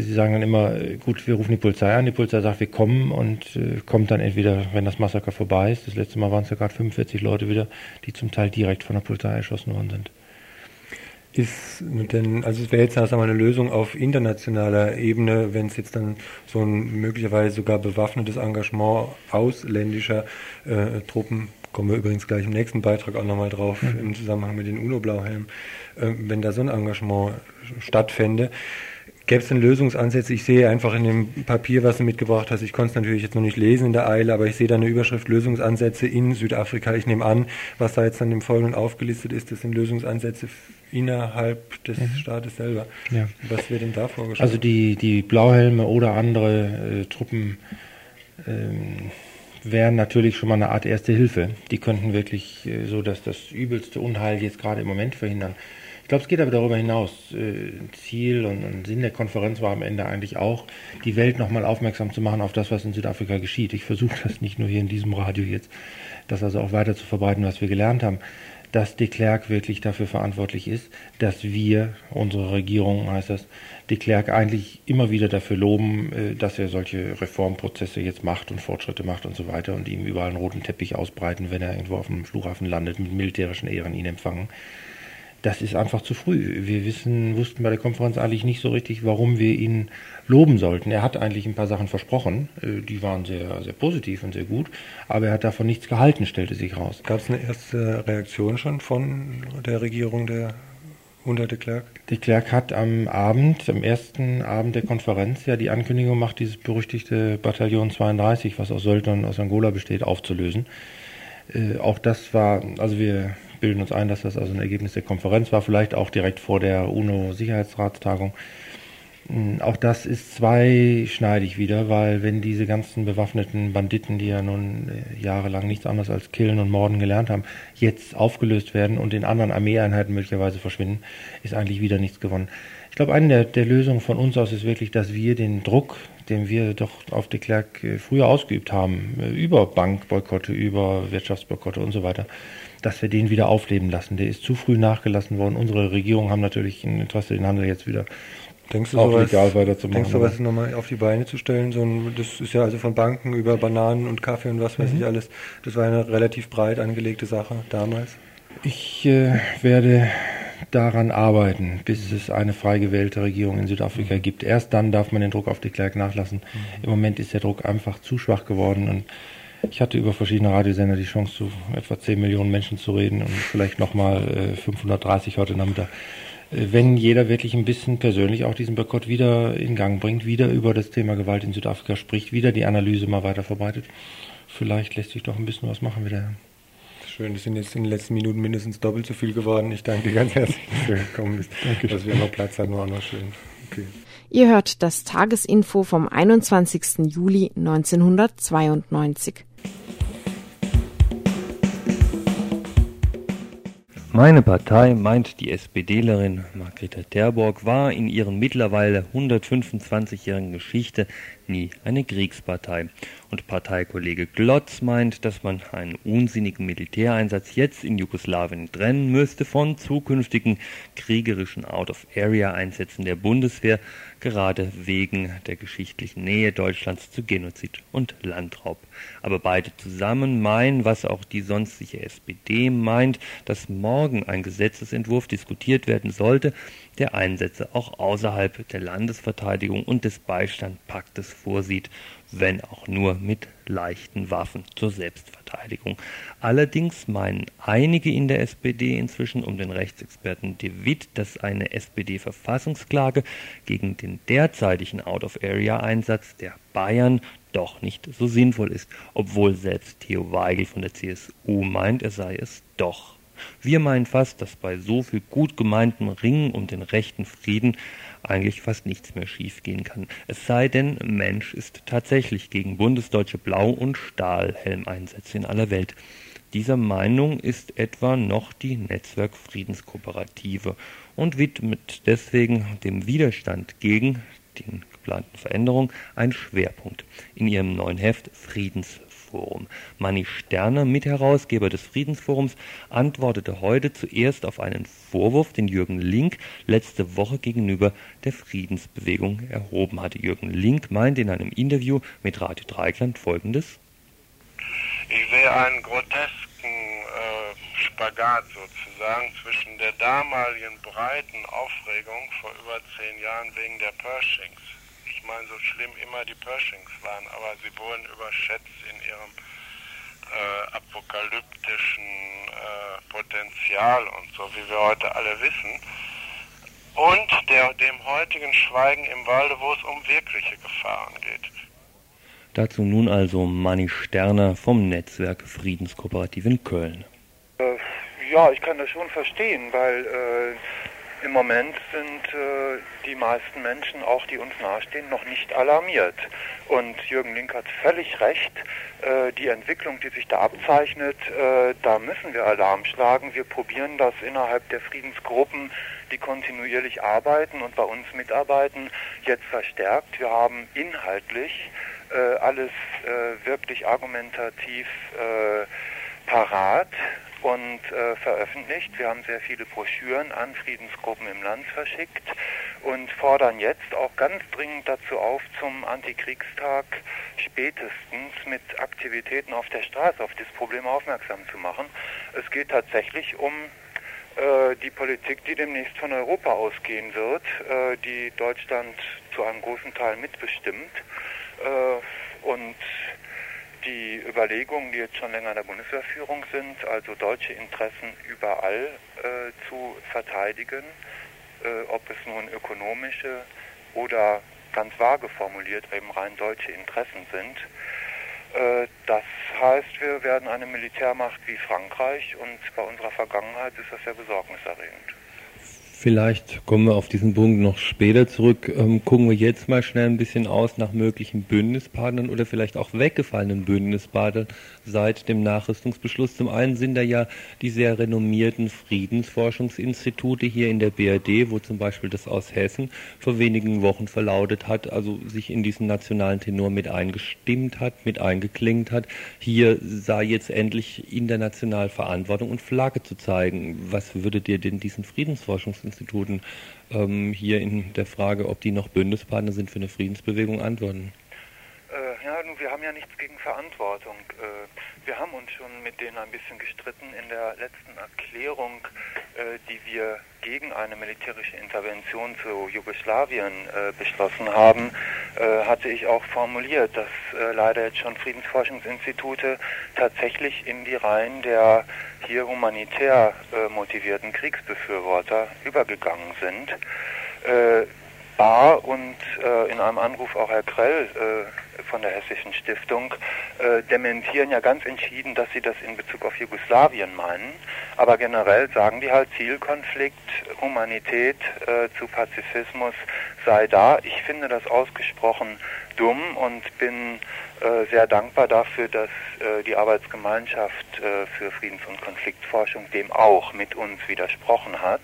Sie sagen dann immer, gut, wir rufen die Polizei an, die Polizei sagt, wir kommen und äh, kommt dann entweder, wenn das Massaker vorbei ist, das letzte Mal waren es ja gerade 45 Leute wieder, die zum Teil direkt von der Polizei erschossen worden sind ist denn, also es wäre jetzt erst einmal eine Lösung auf internationaler Ebene, wenn es jetzt dann so ein möglicherweise sogar bewaffnetes Engagement ausländischer äh, Truppen, kommen wir übrigens gleich im nächsten Beitrag auch nochmal drauf, mhm. im Zusammenhang mit den UNO-Blauhelmen, äh, wenn da so ein Engagement stattfände, Gäbe es denn Lösungsansätze? Ich sehe einfach in dem Papier, was du mitgebracht hast, ich konnte es natürlich jetzt noch nicht lesen in der Eile, aber ich sehe da eine Überschrift Lösungsansätze in Südafrika. Ich nehme an, was da jetzt dann im Folgenden aufgelistet ist, das sind Lösungsansätze innerhalb des mhm. Staates selber. Ja. Was wird denn da vorgeschlagen? Also die, die Blauhelme oder andere äh, Truppen ähm, wären natürlich schon mal eine Art erste Hilfe. Die könnten wirklich äh, so, dass das übelste Unheil jetzt gerade im Moment verhindern. Ich glaube, es geht aber darüber hinaus. Äh, Ziel und, und, Sinn der Konferenz war am Ende eigentlich auch, die Welt nochmal aufmerksam zu machen auf das, was in Südafrika geschieht. Ich versuche das nicht nur hier in diesem Radio jetzt, das also auch weiter zu verbreiten, was wir gelernt haben dass de Klerk wirklich dafür verantwortlich ist, dass wir, unsere Regierung heißt das, de Klerk eigentlich immer wieder dafür loben, äh, dass er solche Reformprozesse jetzt macht und Fortschritte macht und so weiter und ihm überall einen roten Teppich ausbreiten, wenn er irgendwo auf dem Flughafen landet, mit militärischen Ehren ihn empfangen das ist einfach zu früh. Wir wissen, wussten bei der Konferenz eigentlich nicht so richtig, warum wir ihn loben sollten. Er hat eigentlich ein paar Sachen versprochen, äh, die waren sehr, sehr positiv und sehr gut, aber er hat davon nichts gehalten, stellte sich raus. Gab es eine erste Reaktion schon von der Regierung der unter de Klerk? De Klerk hat am Abend, am ersten Abend der Konferenz, ja die Ankündigung gemacht, dieses berüchtigte Bataillon 32, was aus Söldnern aus Angola besteht, aufzulösen. Äh, auch das war, also wir bilden uns ein, dass das also ein Ergebnis der Konferenz war, vielleicht auch direkt vor der UNO-Sicherheitsratstagung. Hm, auch das ist zweischneidig wieder, weil wenn diese ganzen bewaffneten Banditen, die ja nun äh, jahrelang nichts anderes als killen und morden gelernt haben, jetzt aufgelöst werden und in anderen Armeeeinheiten möglicherweise verschwinden, ist eigentlich wieder nichts gewonnen. Ich glaube, eine der, der Lösungen von uns aus ist wirklich, dass wir den Druck, den wir doch auf de Klerk äh, früher ausgeübt haben, äh, über Bankboykotte, über Wirtschaftsboykotte und so weiter, dass wir den wieder aufleben lassen. Der ist zu früh nachgelassen worden. Unsere Regierungen haben natürlich ein Interesse, den Handel jetzt wieder denkst du, auch sowas, legal weiterzumachen. Denkst du, was nochmal auf die Beine zu stellen? So ein, das ist ja also von Banken über Bananen und Kaffee und was weiß mhm. ich alles. Das war eine relativ breit angelegte Sache damals. Ich äh, werde daran arbeiten, bis es eine frei gewählte Regierung in Südafrika mhm. gibt. Erst dann darf man den Druck auf die Klerk nachlassen. Mhm. Im Moment ist der Druck einfach zu schwach geworden und ich hatte über verschiedene Radiosender die Chance, zu etwa 10 Millionen Menschen zu reden und vielleicht nochmal äh, 530 heute Nachmittag. Äh, wenn jeder wirklich ein bisschen persönlich auch diesen Boykott wieder in Gang bringt, wieder über das Thema Gewalt in Südafrika spricht, wieder die Analyse mal weiter verbreitet, vielleicht lässt sich doch ein bisschen was machen wieder. Schön, das sind jetzt in den letzten Minuten mindestens doppelt so viel geworden. Ich danke dir ganz herzlich, dass du gekommen bist. Danke. Dass wir noch Platz hatten, war auch noch schön. Okay. Ihr hört das Tagesinfo vom 21. Juli 1992. Meine Partei, meint die SPDlerin Margrethe Terborg, war in ihren mittlerweile 125-jährigen Geschichte nie eine Kriegspartei. Und Parteikollege Glotz meint, dass man einen unsinnigen Militäreinsatz jetzt in Jugoslawien trennen müsste von zukünftigen kriegerischen Out-of-Area-Einsätzen der Bundeswehr, gerade wegen der geschichtlichen Nähe Deutschlands zu Genozid und Landraub. Aber beide zusammen meinen, was auch die sonstige SPD meint, dass morgen ein Gesetzesentwurf diskutiert werden sollte, der Einsätze auch außerhalb der Landesverteidigung und des Beistandpaktes vorsieht, wenn auch nur mit leichten Waffen zur Selbstverteidigung. Allerdings meinen einige in der SPD inzwischen um den Rechtsexperten De Witt, dass eine SPD-Verfassungsklage gegen den derzeitigen Out-of-Area-Einsatz der Bayern doch nicht so sinnvoll ist, obwohl selbst Theo Weigel von der CSU meint, er sei es doch. Wir meinen fast, dass bei so viel gut gemeintem Ringen um den rechten Frieden eigentlich fast nichts mehr schiefgehen kann. Es sei denn, Mensch ist tatsächlich gegen bundesdeutsche Blau- und Stahlhelmeinsätze in aller Welt. Dieser Meinung ist etwa noch die Netzwerk Friedenskooperative und widmet deswegen dem Widerstand gegen den geplanten Veränderungen ein Schwerpunkt in ihrem neuen Heft Friedens Friedensforum. Manni Sterner, Mitherausgeber des Friedensforums, antwortete heute zuerst auf einen Vorwurf, den Jürgen Link letzte Woche gegenüber der Friedensbewegung erhoben hatte. Jürgen Link meinte in einem Interview mit Radio Dreikland folgendes. Ich sehe einen grotesken äh, Spagat sozusagen zwischen der damaligen breiten Aufregung vor über zehn Jahren wegen der Pershings ich meine, so schlimm immer die Pershings waren, aber sie wurden überschätzt in ihrem äh, apokalyptischen äh, Potenzial und so, wie wir heute alle wissen. und der, dem heutigen Schweigen im Walde, wo es um wirkliche Gefahren geht. Dazu nun also Manni Sterner vom Netzwerk Friedenskooperativ in Köln. Äh, ja, ich kann das schon verstehen, weil äh, im Moment sind äh, die meisten Menschen, auch die uns nahestehen, noch nicht alarmiert. Und Jürgen Link hat völlig recht. Äh, die Entwicklung, die sich da abzeichnet, äh, da müssen wir Alarm schlagen. Wir probieren das innerhalb der Friedensgruppen, die kontinuierlich arbeiten und bei uns mitarbeiten, jetzt verstärkt. Wir haben inhaltlich äh, alles äh, wirklich argumentativ äh, parat und äh, veröffentlicht. Wir haben sehr viele Broschüren an Friedensgruppen im Land verschickt und fordern jetzt auch ganz dringend dazu auf, zum Antikriegstag spätestens mit Aktivitäten auf der Straße auf das Problem aufmerksam zu machen. Es geht tatsächlich um äh, die Politik, die demnächst von Europa ausgehen wird, äh, die Deutschland zu einem großen Teil mitbestimmt. Äh, und die Überlegungen, die jetzt schon länger in der Bundeswehrführung sind, also deutsche Interessen überall äh, zu verteidigen, äh, ob es nun ökonomische oder ganz vage formuliert eben rein deutsche Interessen sind. Äh, das heißt, wir werden eine Militärmacht wie Frankreich und bei unserer Vergangenheit ist das sehr besorgniserregend. Vielleicht kommen wir auf diesen Punkt noch später zurück. Ähm, gucken wir jetzt mal schnell ein bisschen aus nach möglichen Bündnispartnern oder vielleicht auch weggefallenen Bündnispartnern seit dem Nachrüstungsbeschluss. Zum einen sind da ja die sehr renommierten Friedensforschungsinstitute hier in der BRD, wo zum Beispiel das aus Hessen vor wenigen Wochen verlautet hat, also sich in diesen nationalen Tenor mit eingestimmt hat, mit eingeklingt hat, hier sei jetzt endlich international Verantwortung und Flagge zu zeigen. Was würdet ihr denn diesen Friedensforschungsinstituten Instituten ähm, hier in der Frage, ob die noch Bündnispartner sind für eine Friedensbewegung, antworten? Äh, ja, wir haben ja nichts gegen Verantwortung. Äh, wir haben uns schon mit denen ein bisschen gestritten. In der letzten Erklärung, äh, die wir gegen eine militärische Intervention zu Jugoslawien äh, beschlossen haben, äh, hatte ich auch formuliert, dass äh, leider jetzt schon Friedensforschungsinstitute tatsächlich in die Reihen der hier humanitär motivierten Kriegsbefürworter übergegangen sind. Bar und in einem Anruf auch Herr Krell von der Hessischen Stiftung äh, dementieren ja ganz entschieden, dass sie das in Bezug auf Jugoslawien meinen. Aber generell sagen die halt Zielkonflikt, Humanität äh, zu Pazifismus sei da. Ich finde das ausgesprochen dumm und bin äh, sehr dankbar dafür, dass äh, die Arbeitsgemeinschaft äh, für Friedens- und Konfliktforschung dem auch mit uns widersprochen hat.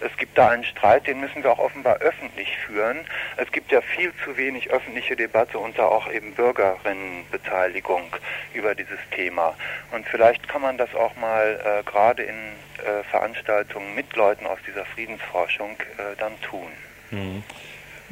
Es gibt da einen Streit, den müssen wir auch offenbar öffentlich führen. Es gibt ja viel zu wenig öffentliche Debatte unter auch eben Bürgerinnenbeteiligung über dieses Thema. Und vielleicht kann man das auch mal gerade in Veranstaltungen mit Leuten aus dieser Friedensforschung dann tun. Mhm.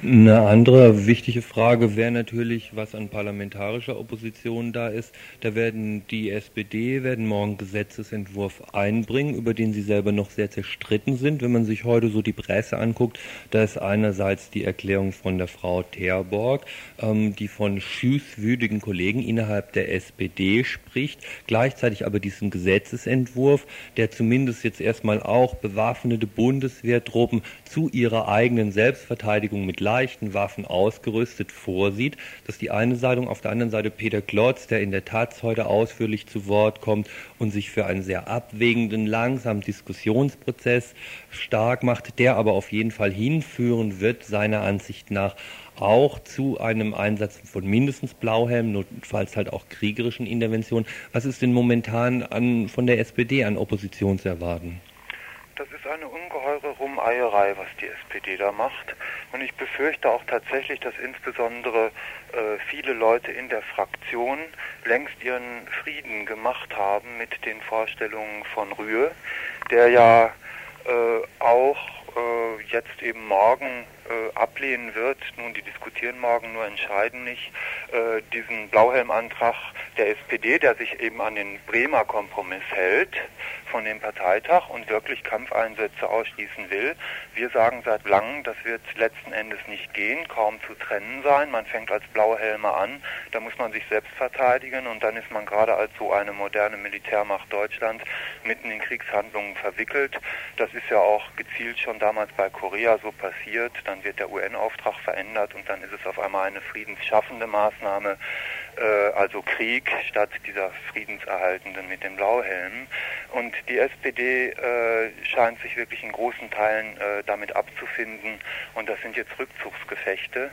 Eine andere wichtige Frage wäre natürlich, was an parlamentarischer Opposition da ist. Da werden die SPD werden morgen Gesetzesentwurf einbringen, über den sie selber noch sehr zerstritten sind. Wenn man sich heute so die Presse anguckt, da ist einerseits die Erklärung von der Frau Terborg, ähm, die von schüßwütigen Kollegen innerhalb der SPD spricht, gleichzeitig aber diesen Gesetzesentwurf, der zumindest jetzt erstmal auch bewaffnete Bundeswehrtruppen zu ihrer eigenen Selbstverteidigung mit leichten Waffen ausgerüstet vorsieht. Das ist die eine Seite. Auf der anderen Seite Peter Klotz, der in der Tat heute ausführlich zu Wort kommt und sich für einen sehr abwägenden, langsamen Diskussionsprozess stark macht, der aber auf jeden Fall hinführen wird, seiner Ansicht nach, auch zu einem Einsatz von mindestens Blauhelm, notfalls halt auch kriegerischen Interventionen. Was ist denn momentan an, von der SPD an Opposition zu erwarten? Das ist eine ungeheure Rumeierei, was die SPD da macht. Und ich befürchte auch tatsächlich, dass insbesondere äh, viele Leute in der Fraktion längst ihren Frieden gemacht haben mit den Vorstellungen von Rühe, der ja äh, auch äh, jetzt eben morgen äh, ablehnen wird, nun die diskutieren morgen, nur entscheiden nicht, äh, diesen Blauhelm-Antrag der SPD, der sich eben an den Bremer Kompromiss hält von dem Parteitag und wirklich Kampfeinsätze ausschließen will. Wir sagen seit langem, das wird letzten Endes nicht gehen, kaum zu trennen sein. Man fängt als Blauhelme an, da muss man sich selbst verteidigen und dann ist man gerade als so eine moderne Militärmacht Deutschland mitten in Kriegshandlungen verwickelt. Das ist ja auch gezielt schon damals bei Korea so passiert. Dann wird der UN-Auftrag verändert und dann ist es auf einmal eine friedensschaffende Maßnahme, also Krieg statt dieser friedenserhaltenden mit den Blauhelmen. Und die SPD äh, scheint sich wirklich in großen Teilen äh, damit abzufinden und das sind jetzt Rückzugsgefechte.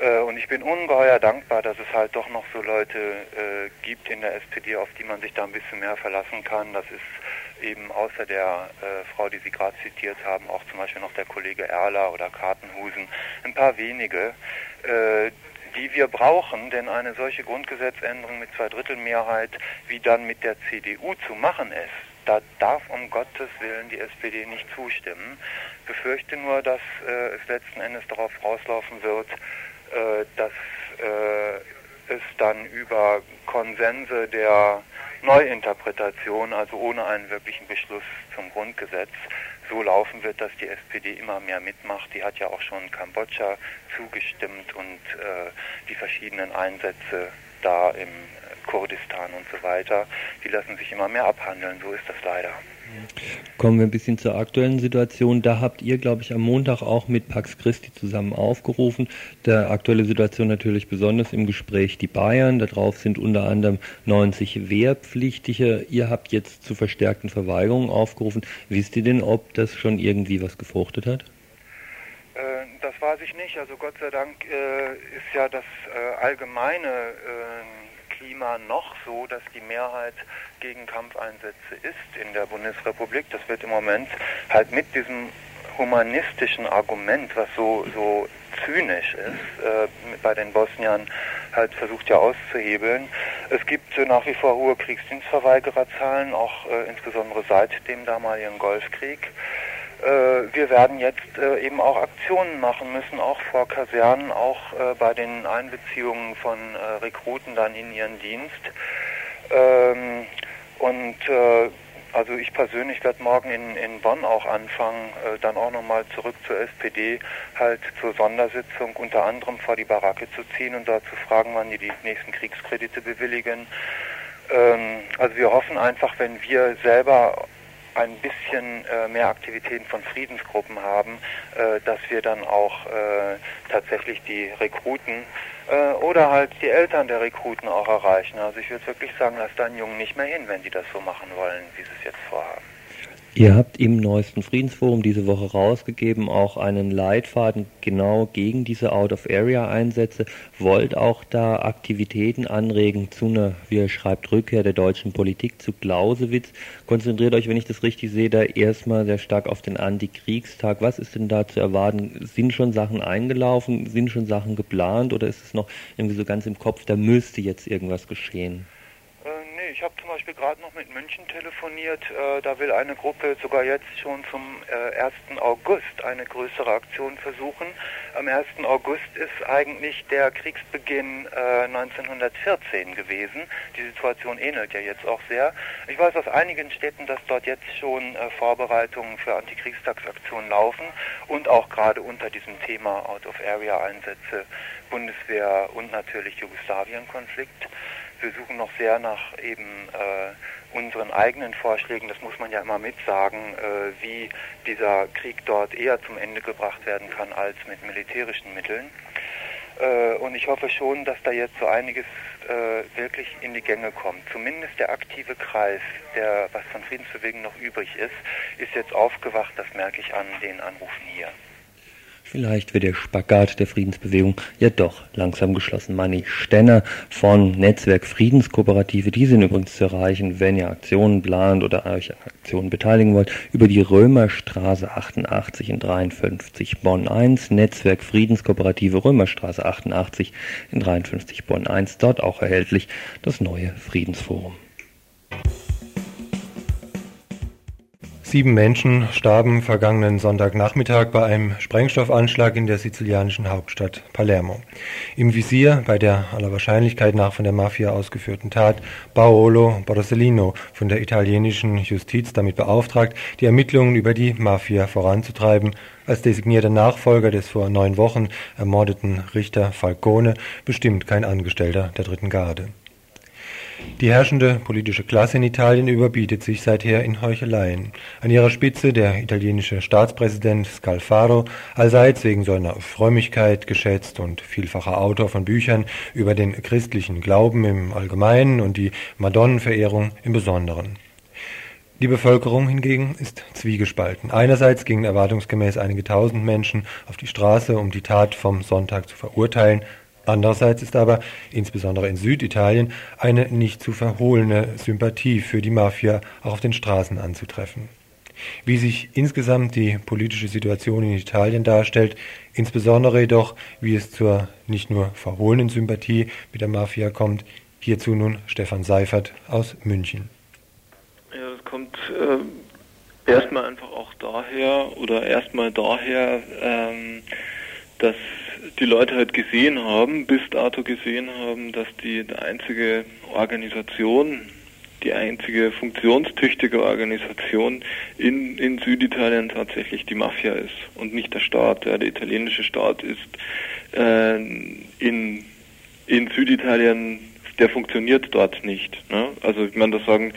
Äh, und ich bin ungeheuer dankbar, dass es halt doch noch so Leute äh, gibt in der SPD, auf die man sich da ein bisschen mehr verlassen kann. Das ist eben außer der äh, Frau, die Sie gerade zitiert haben, auch zum Beispiel noch der Kollege Erler oder Kartenhusen, ein paar wenige, äh, die wir brauchen, denn eine solche Grundgesetzänderung mit Zweidrittelmehrheit, wie dann mit der CDU zu machen ist, da darf um Gottes Willen die SPD nicht zustimmen. Ich befürchte nur, dass äh, es letzten Endes darauf rauslaufen wird, äh, dass äh, es dann über Konsense der Neuinterpretation, also ohne einen wirklichen Beschluss zum Grundgesetz, so laufen wird, dass die SPD immer mehr mitmacht. Die hat ja auch schon Kambodscha zugestimmt und äh, die verschiedenen Einsätze da im Kurdistan und so weiter, die lassen sich immer mehr abhandeln. So ist das leider. Kommen wir ein bisschen zur aktuellen Situation. Da habt ihr, glaube ich, am Montag auch mit Pax Christi zusammen aufgerufen. Der aktuelle Situation natürlich besonders im Gespräch die Bayern. Darauf sind unter anderem 90 Wehrpflichtige. Ihr habt jetzt zu verstärkten Verweigerungen aufgerufen. Wisst ihr denn, ob das schon irgendwie was gefruchtet hat? Äh, das weiß ich nicht. Also Gott sei Dank äh, ist ja das äh, allgemeine äh, Klima noch so, dass die Mehrheit gegen Kampfeinsätze ist in der Bundesrepublik. Das wird im Moment halt mit diesem humanistischen Argument, was so, so zynisch ist, äh, bei den Bosniern halt versucht ja auszuhebeln. Es gibt äh, nach wie vor hohe Kriegsdienstverweigererzahlen, auch äh, insbesondere seit dem damaligen Golfkrieg. Äh, wir werden jetzt äh, eben auch Aktionen machen müssen, auch vor Kasernen, auch äh, bei den Einbeziehungen von Rekruten dann in ihren Dienst. Ähm, und also ich persönlich werde morgen in, in Bonn auch anfangen, dann auch nochmal zurück zur SPD, halt zur Sondersitzung unter anderem vor die Baracke zu ziehen und da zu fragen, wann die die nächsten Kriegskredite bewilligen. Ähm, also wir hoffen einfach, wenn wir selber ein bisschen äh, mehr Aktivitäten von Friedensgruppen haben, äh, dass wir dann auch äh, tatsächlich die Rekruten äh, oder halt die Eltern der Rekruten auch erreichen. Also ich würde wirklich sagen, lasst deinen Jungen nicht mehr hin, wenn die das so machen wollen, wie sie es jetzt vorhaben. Ihr habt im neuesten Friedensforum diese Woche rausgegeben auch einen Leitfaden genau gegen diese Out-of-Area-Einsätze, wollt auch da Aktivitäten anregen zu einer, wie ihr schreibt, Rückkehr der deutschen Politik zu Clausewitz. Konzentriert euch, wenn ich das richtig sehe, da erstmal sehr stark auf den Antikriegstag. Was ist denn da zu erwarten? Sind schon Sachen eingelaufen? Sind schon Sachen geplant? Oder ist es noch irgendwie so ganz im Kopf, da müsste jetzt irgendwas geschehen? Ich habe zum Beispiel gerade noch mit München telefoniert. Äh, da will eine Gruppe sogar jetzt schon zum äh, 1. August eine größere Aktion versuchen. Am 1. August ist eigentlich der Kriegsbeginn äh, 1914 gewesen. Die Situation ähnelt ja jetzt auch sehr. Ich weiß aus einigen Städten, dass dort jetzt schon äh, Vorbereitungen für Antikriegstagsaktionen laufen und auch gerade unter diesem Thema Out-of-Area-Einsätze, Bundeswehr und natürlich Jugoslawien-Konflikt wir suchen noch sehr nach eben äh, unseren eigenen Vorschlägen, das muss man ja immer mitsagen, äh, wie dieser Krieg dort eher zum Ende gebracht werden kann als mit militärischen Mitteln. Äh, und ich hoffe schon, dass da jetzt so einiges äh, wirklich in die Gänge kommt. Zumindest der aktive Kreis, der was von Friedensbewegung noch übrig ist, ist jetzt aufgewacht, das merke ich an den Anrufen hier. Vielleicht wird der Spagat der Friedensbewegung ja doch langsam geschlossen. Manni Stenner von Netzwerk Friedenskooperative, die sind übrigens zu erreichen, wenn ihr Aktionen plant oder euch an Aktionen beteiligen wollt, über die Römerstraße 88 in 53 Bonn 1, Netzwerk Friedenskooperative Römerstraße 88 in 53 Bonn 1, dort auch erhältlich das neue Friedensforum. Sieben Menschen starben vergangenen Sonntagnachmittag bei einem Sprengstoffanschlag in der sizilianischen Hauptstadt Palermo. Im Visier bei der aller Wahrscheinlichkeit nach von der Mafia ausgeführten Tat Paolo Borsellino von der italienischen Justiz damit beauftragt, die Ermittlungen über die Mafia voranzutreiben. Als designierter Nachfolger des vor neun Wochen ermordeten Richter Falcone bestimmt kein Angestellter der dritten Garde. Die herrschende politische Klasse in Italien überbietet sich seither in Heucheleien. An ihrer Spitze der italienische Staatspräsident Scalfaro, allseits wegen seiner Frömmigkeit geschätzt und vielfacher Autor von Büchern über den christlichen Glauben im Allgemeinen und die Madonnenverehrung im Besonderen. Die Bevölkerung hingegen ist zwiegespalten. Einerseits gingen erwartungsgemäß einige tausend Menschen auf die Straße, um die Tat vom Sonntag zu verurteilen, Andererseits ist aber, insbesondere in Süditalien, eine nicht zu verhohlene Sympathie für die Mafia auch auf den Straßen anzutreffen. Wie sich insgesamt die politische Situation in Italien darstellt, insbesondere jedoch, wie es zur nicht nur verhohlenen Sympathie mit der Mafia kommt, hierzu nun Stefan Seifert aus München. Ja, das kommt äh, erstmal einfach auch daher oder erstmal daher, ähm, dass die Leute halt gesehen haben, bis dato gesehen haben, dass die einzige Organisation, die einzige funktionstüchtige Organisation in, in Süditalien tatsächlich die Mafia ist und nicht der Staat. Ja, der italienische Staat ist äh, in, in Süditalien, der funktioniert dort nicht. Ne? Also ich meine, das sagen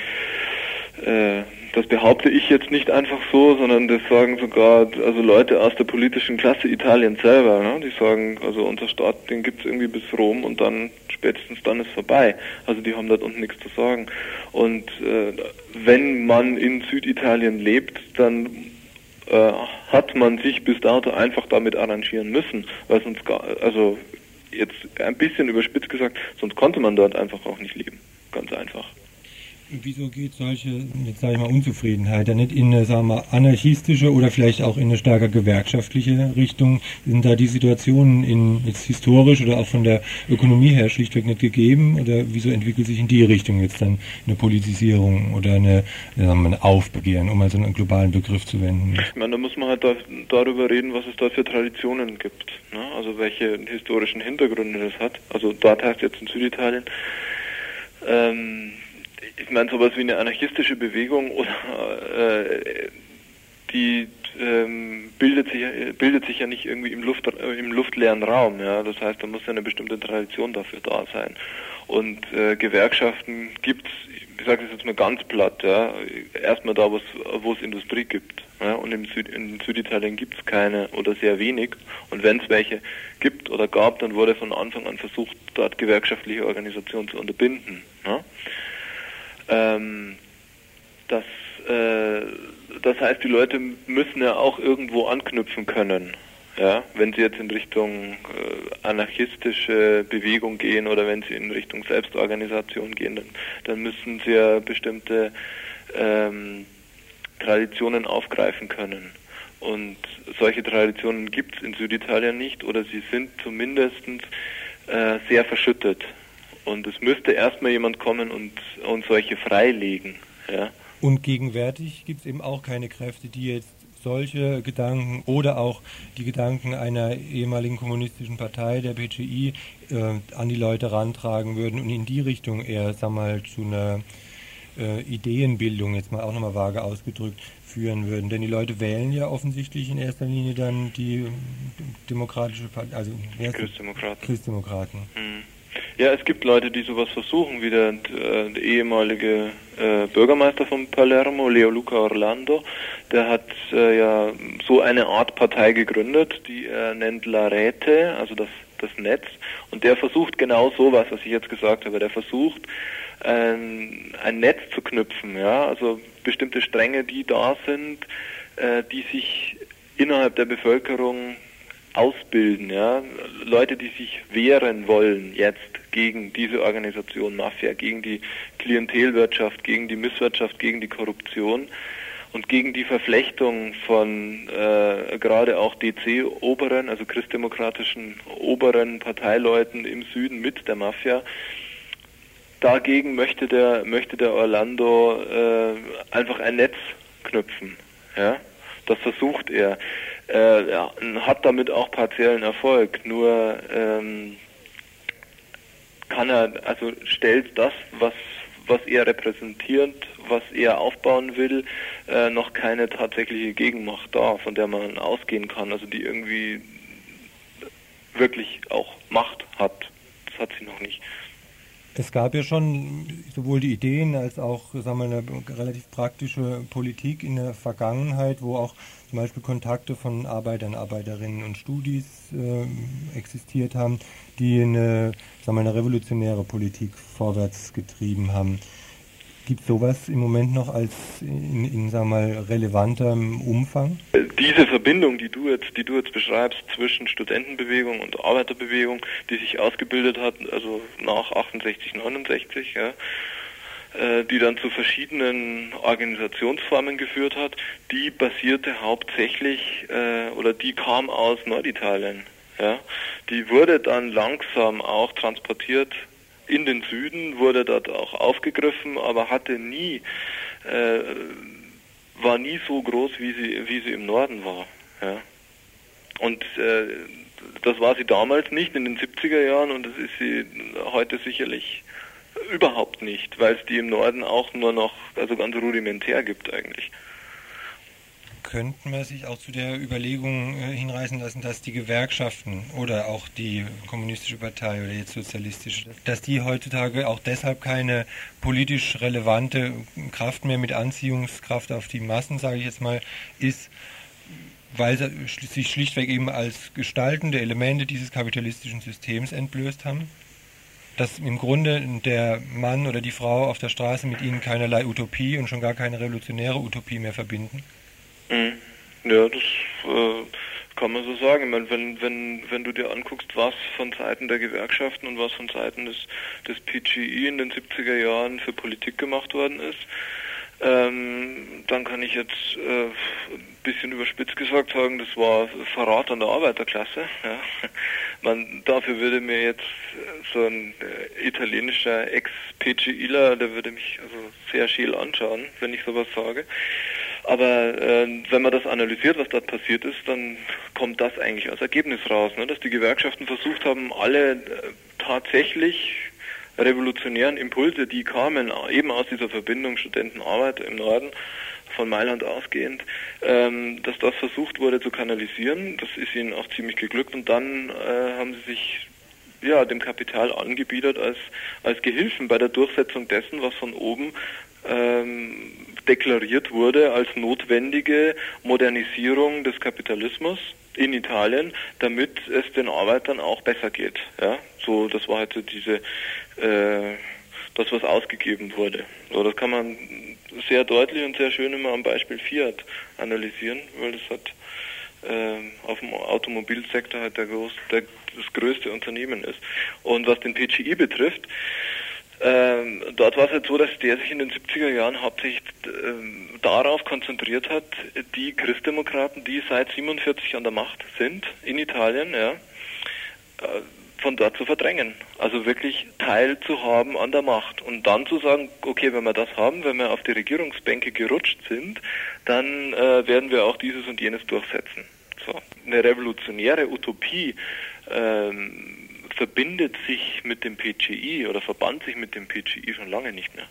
äh, das behaupte ich jetzt nicht einfach so, sondern das sagen sogar also Leute aus der politischen Klasse Italiens selber. Ne? Die sagen, also unser Staat, den gibt es irgendwie bis Rom und dann spätestens dann ist vorbei. Also die haben dort unten nichts zu sagen. Und äh, wenn man in Süditalien lebt, dann äh, hat man sich bis dato einfach damit arrangieren müssen, weil sonst gar, also jetzt ein bisschen überspitzt gesagt, sonst konnte man dort einfach auch nicht leben. Ganz einfach. Wieso geht solche, jetzt sage ich mal, Unzufriedenheit ja nicht in eine, sagen wir, anarchistische oder vielleicht auch in eine stärker gewerkschaftliche Richtung? Sind da die Situationen in, jetzt historisch oder auch von der Ökonomie her schlichtweg nicht gegeben? Oder wieso entwickelt sich in die Richtung jetzt dann eine Politisierung oder eine, sagen wir, ein Aufbegehren, um mal so einen globalen Begriff zu wenden? Ich meine, da muss man halt da, darüber reden, was es da für Traditionen gibt. Ne? Also welche historischen Hintergründe das hat. Also dort heißt jetzt in Süditalien, ähm, ich meine, sowas wie eine anarchistische Bewegung oder äh, die ähm, bildet sich bildet sich ja nicht irgendwie im Luft im luftleeren Raum, ja. Das heißt, da muss ja eine bestimmte Tradition dafür da sein. Und äh, Gewerkschaften gibt's, ich sage es jetzt mal ganz platt, ja, erstmal da, wo es Industrie gibt. Ja, und im Süd, in Süditalien gibt's keine oder sehr wenig. Und wenn es welche gibt oder gab, dann wurde von Anfang an versucht, dort gewerkschaftliche Organisationen zu unterbinden. Ja. Ähm, das, äh, das heißt, die Leute müssen ja auch irgendwo anknüpfen können. Ja, wenn sie jetzt in Richtung äh, anarchistische Bewegung gehen oder wenn sie in Richtung Selbstorganisation gehen, dann, dann müssen sie ja bestimmte ähm, Traditionen aufgreifen können. Und solche Traditionen gibt es in Süditalien nicht oder sie sind zumindest äh, sehr verschüttet. Und es müsste erstmal jemand kommen und, und solche freilegen. Ja. Und gegenwärtig gibt es eben auch keine Kräfte, die jetzt solche Gedanken oder auch die Gedanken einer ehemaligen kommunistischen Partei, der BCI, äh, an die Leute rantragen würden und in die Richtung eher, sag mal, zu einer äh, Ideenbildung, jetzt mal auch nochmal vage ausgedrückt, führen würden. Denn die Leute wählen ja offensichtlich in erster Linie dann die demokratische Partei, also Christdemokraten. Christdemokraten. Mhm. Ja, es gibt Leute, die sowas versuchen, wie der, äh, der ehemalige äh, Bürgermeister von Palermo, Leo Luca Orlando. Der hat äh, ja so eine Art Partei gegründet, die er nennt La Rete, also das, das Netz. Und der versucht genau sowas, was ich jetzt gesagt habe. Der versucht, ein, ein Netz zu knüpfen, ja, also bestimmte Stränge, die da sind, äh, die sich innerhalb der Bevölkerung ausbilden, ja, Leute, die sich wehren wollen jetzt gegen diese Organisation Mafia, gegen die Klientelwirtschaft, gegen die Misswirtschaft, gegen die Korruption und gegen die Verflechtung von äh, gerade auch DC-Oberen, also christdemokratischen oberen Parteileuten im Süden mit der Mafia. Dagegen möchte der möchte der Orlando äh, einfach ein Netz knüpfen Ja, das versucht er. Äh, er hat damit auch partiellen Erfolg. Nur ähm, kann er, also stellt das, was was er repräsentiert, was er aufbauen will, äh, noch keine tatsächliche Gegenmacht da, von der man ausgehen kann, also die irgendwie wirklich auch Macht hat. Das hat sie noch nicht. Es gab ja schon sowohl die Ideen als auch sagen wir, eine relativ praktische Politik in der Vergangenheit, wo auch zum Beispiel Kontakte von Arbeitern, Arbeiterinnen und Studis äh, existiert haben, die eine, sagen wir, eine revolutionäre Politik vorwärts getrieben haben. Gibt sowas im Moment noch als in, in sagen wir mal, relevantem Umfang? Diese Verbindung, die du jetzt, die du jetzt beschreibst zwischen Studentenbewegung und Arbeiterbewegung, die sich ausgebildet hat, also nach 68, 69, ja, die dann zu verschiedenen Organisationsformen geführt hat, die basierte hauptsächlich äh, oder die kam aus Norditalien. Ja. Die wurde dann langsam auch transportiert in den Süden, wurde dort auch aufgegriffen, aber hatte nie, äh, war nie so groß, wie sie, wie sie im Norden war. Ja. Und äh, das war sie damals nicht in den 70er Jahren und das ist sie heute sicherlich überhaupt nicht, weil es die im Norden auch nur noch, also ganz rudimentär gibt eigentlich könnte man sich auch zu der Überlegung äh, hinreißen lassen, dass die Gewerkschaften oder auch die kommunistische Partei oder jetzt sozialistische, dass die heutzutage auch deshalb keine politisch relevante Kraft mehr mit Anziehungskraft auf die Massen, sage ich jetzt mal, ist, weil sie sich schlichtweg eben als gestaltende Elemente dieses kapitalistischen Systems entblößt haben? Dass im Grunde der Mann oder die Frau auf der Straße mit ihnen keinerlei Utopie und schon gar keine revolutionäre Utopie mehr verbinden? Mhm. Ja, das äh, kann man so sagen. Ich meine, wenn, wenn, wenn du dir anguckst, was von Seiten der Gewerkschaften und was von Seiten des, des PGI in den 70er Jahren für Politik gemacht worden ist, ähm, dann kann ich jetzt äh, ein bisschen überspitzt gesagt sagen, das war Verrat an der Arbeiterklasse. Ja. Man, dafür würde mir jetzt so ein äh, italienischer Ex-PGIler, der würde mich also sehr scheel anschauen, wenn ich sowas sage. Aber äh, wenn man das analysiert, was dort passiert ist, dann kommt das eigentlich als Ergebnis raus, ne? dass die Gewerkschaften versucht haben, alle äh, tatsächlich revolutionären Impulse, die kamen eben aus dieser Verbindung Studentenarbeit im Norden von Mailand ausgehend, ähm, dass das versucht wurde zu kanalisieren. Das ist ihnen auch ziemlich geglückt und dann äh, haben sie sich ja, dem Kapital angebietet als, als Gehilfen bei der Durchsetzung dessen, was von oben ähm, deklariert wurde als notwendige Modernisierung des Kapitalismus in Italien, damit es den Arbeitern auch besser geht. Ja, so das war halt so diese äh, das, was ausgegeben wurde. So, das kann man sehr deutlich und sehr schön immer am Beispiel Fiat analysieren, weil das hat äh, auf dem Automobilsektor halt der groß, der, das größte Unternehmen ist. Und was den PGI betrifft, ähm, dort war es halt so, dass der sich in den 70er Jahren hauptsächlich ähm, darauf konzentriert hat, die Christdemokraten, die seit 47 an der Macht sind in Italien, ja, äh, von dort zu verdrängen. Also wirklich Teil zu haben an der Macht. Und dann zu sagen, okay, wenn wir das haben, wenn wir auf die Regierungsbänke gerutscht sind, dann äh, werden wir auch dieses und jenes durchsetzen. So. Eine revolutionäre Utopie ähm, verbindet sich mit dem PGI oder verband sich mit dem PGI schon lange nicht mehr.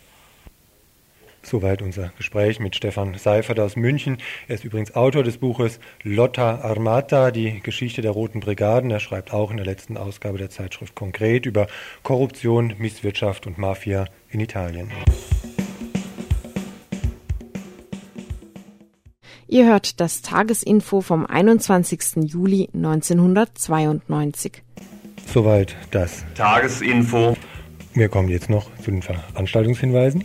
Soweit unser Gespräch mit Stefan Seifert aus München. Er ist übrigens Autor des Buches Lotta Armata, die Geschichte der Roten Brigaden. Er schreibt auch in der letzten Ausgabe der Zeitschrift konkret über Korruption, Misswirtschaft und Mafia in Italien. Ihr hört das Tagesinfo vom 21. Juli 1992. Soweit das Tagesinfo. Wir kommen jetzt noch zu den Veranstaltungshinweisen.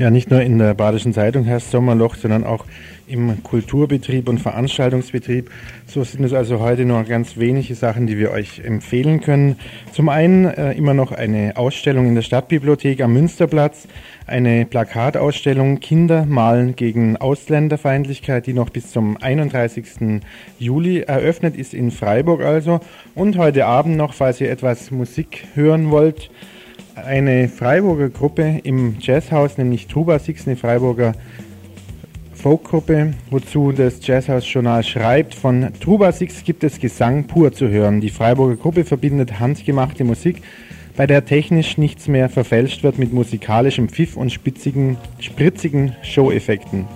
Ja, nicht nur in der Badischen Zeitung heißt Sommerloch, sondern auch im Kulturbetrieb und Veranstaltungsbetrieb. So sind es also heute nur ganz wenige Sachen, die wir euch empfehlen können. Zum einen äh, immer noch eine Ausstellung in der Stadtbibliothek am Münsterplatz, eine Plakatausstellung Kinder malen gegen Ausländerfeindlichkeit, die noch bis zum 31. Juli eröffnet ist in Freiburg also. Und heute Abend noch, falls ihr etwas Musik hören wollt, eine Freiburger Gruppe im Jazzhaus, nämlich Tuba Six, eine Freiburger Folkgruppe, wozu das Jazzhaus-Journal schreibt, von Truba Six gibt es Gesang pur zu hören. Die Freiburger Gruppe verbindet handgemachte Musik, bei der technisch nichts mehr verfälscht wird mit musikalischem Pfiff und spitzigen, spritzigen Show-Effekten.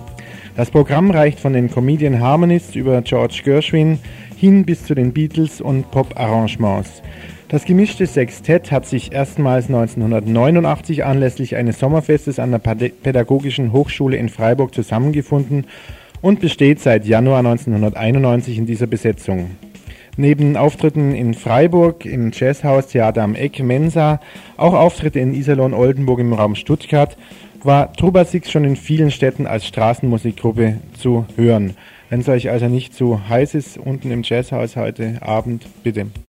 Das Programm reicht von den Comedian Harmonists über George Gershwin hin bis zu den Beatles und Pop-Arrangements. Das gemischte Sextett hat sich erstmals 1989 anlässlich eines Sommerfestes an der Pädagogischen Hochschule in Freiburg zusammengefunden und besteht seit Januar 1991 in dieser Besetzung. Neben Auftritten in Freiburg, im Jazzhaus Theater am Eck, Mensa, auch Auftritte in Iserlohn, Oldenburg im Raum Stuttgart war Trubasix schon in vielen Städten als Straßenmusikgruppe zu hören. Wenn es euch also nicht zu heiß ist unten im Jazzhaus heute Abend, bitte.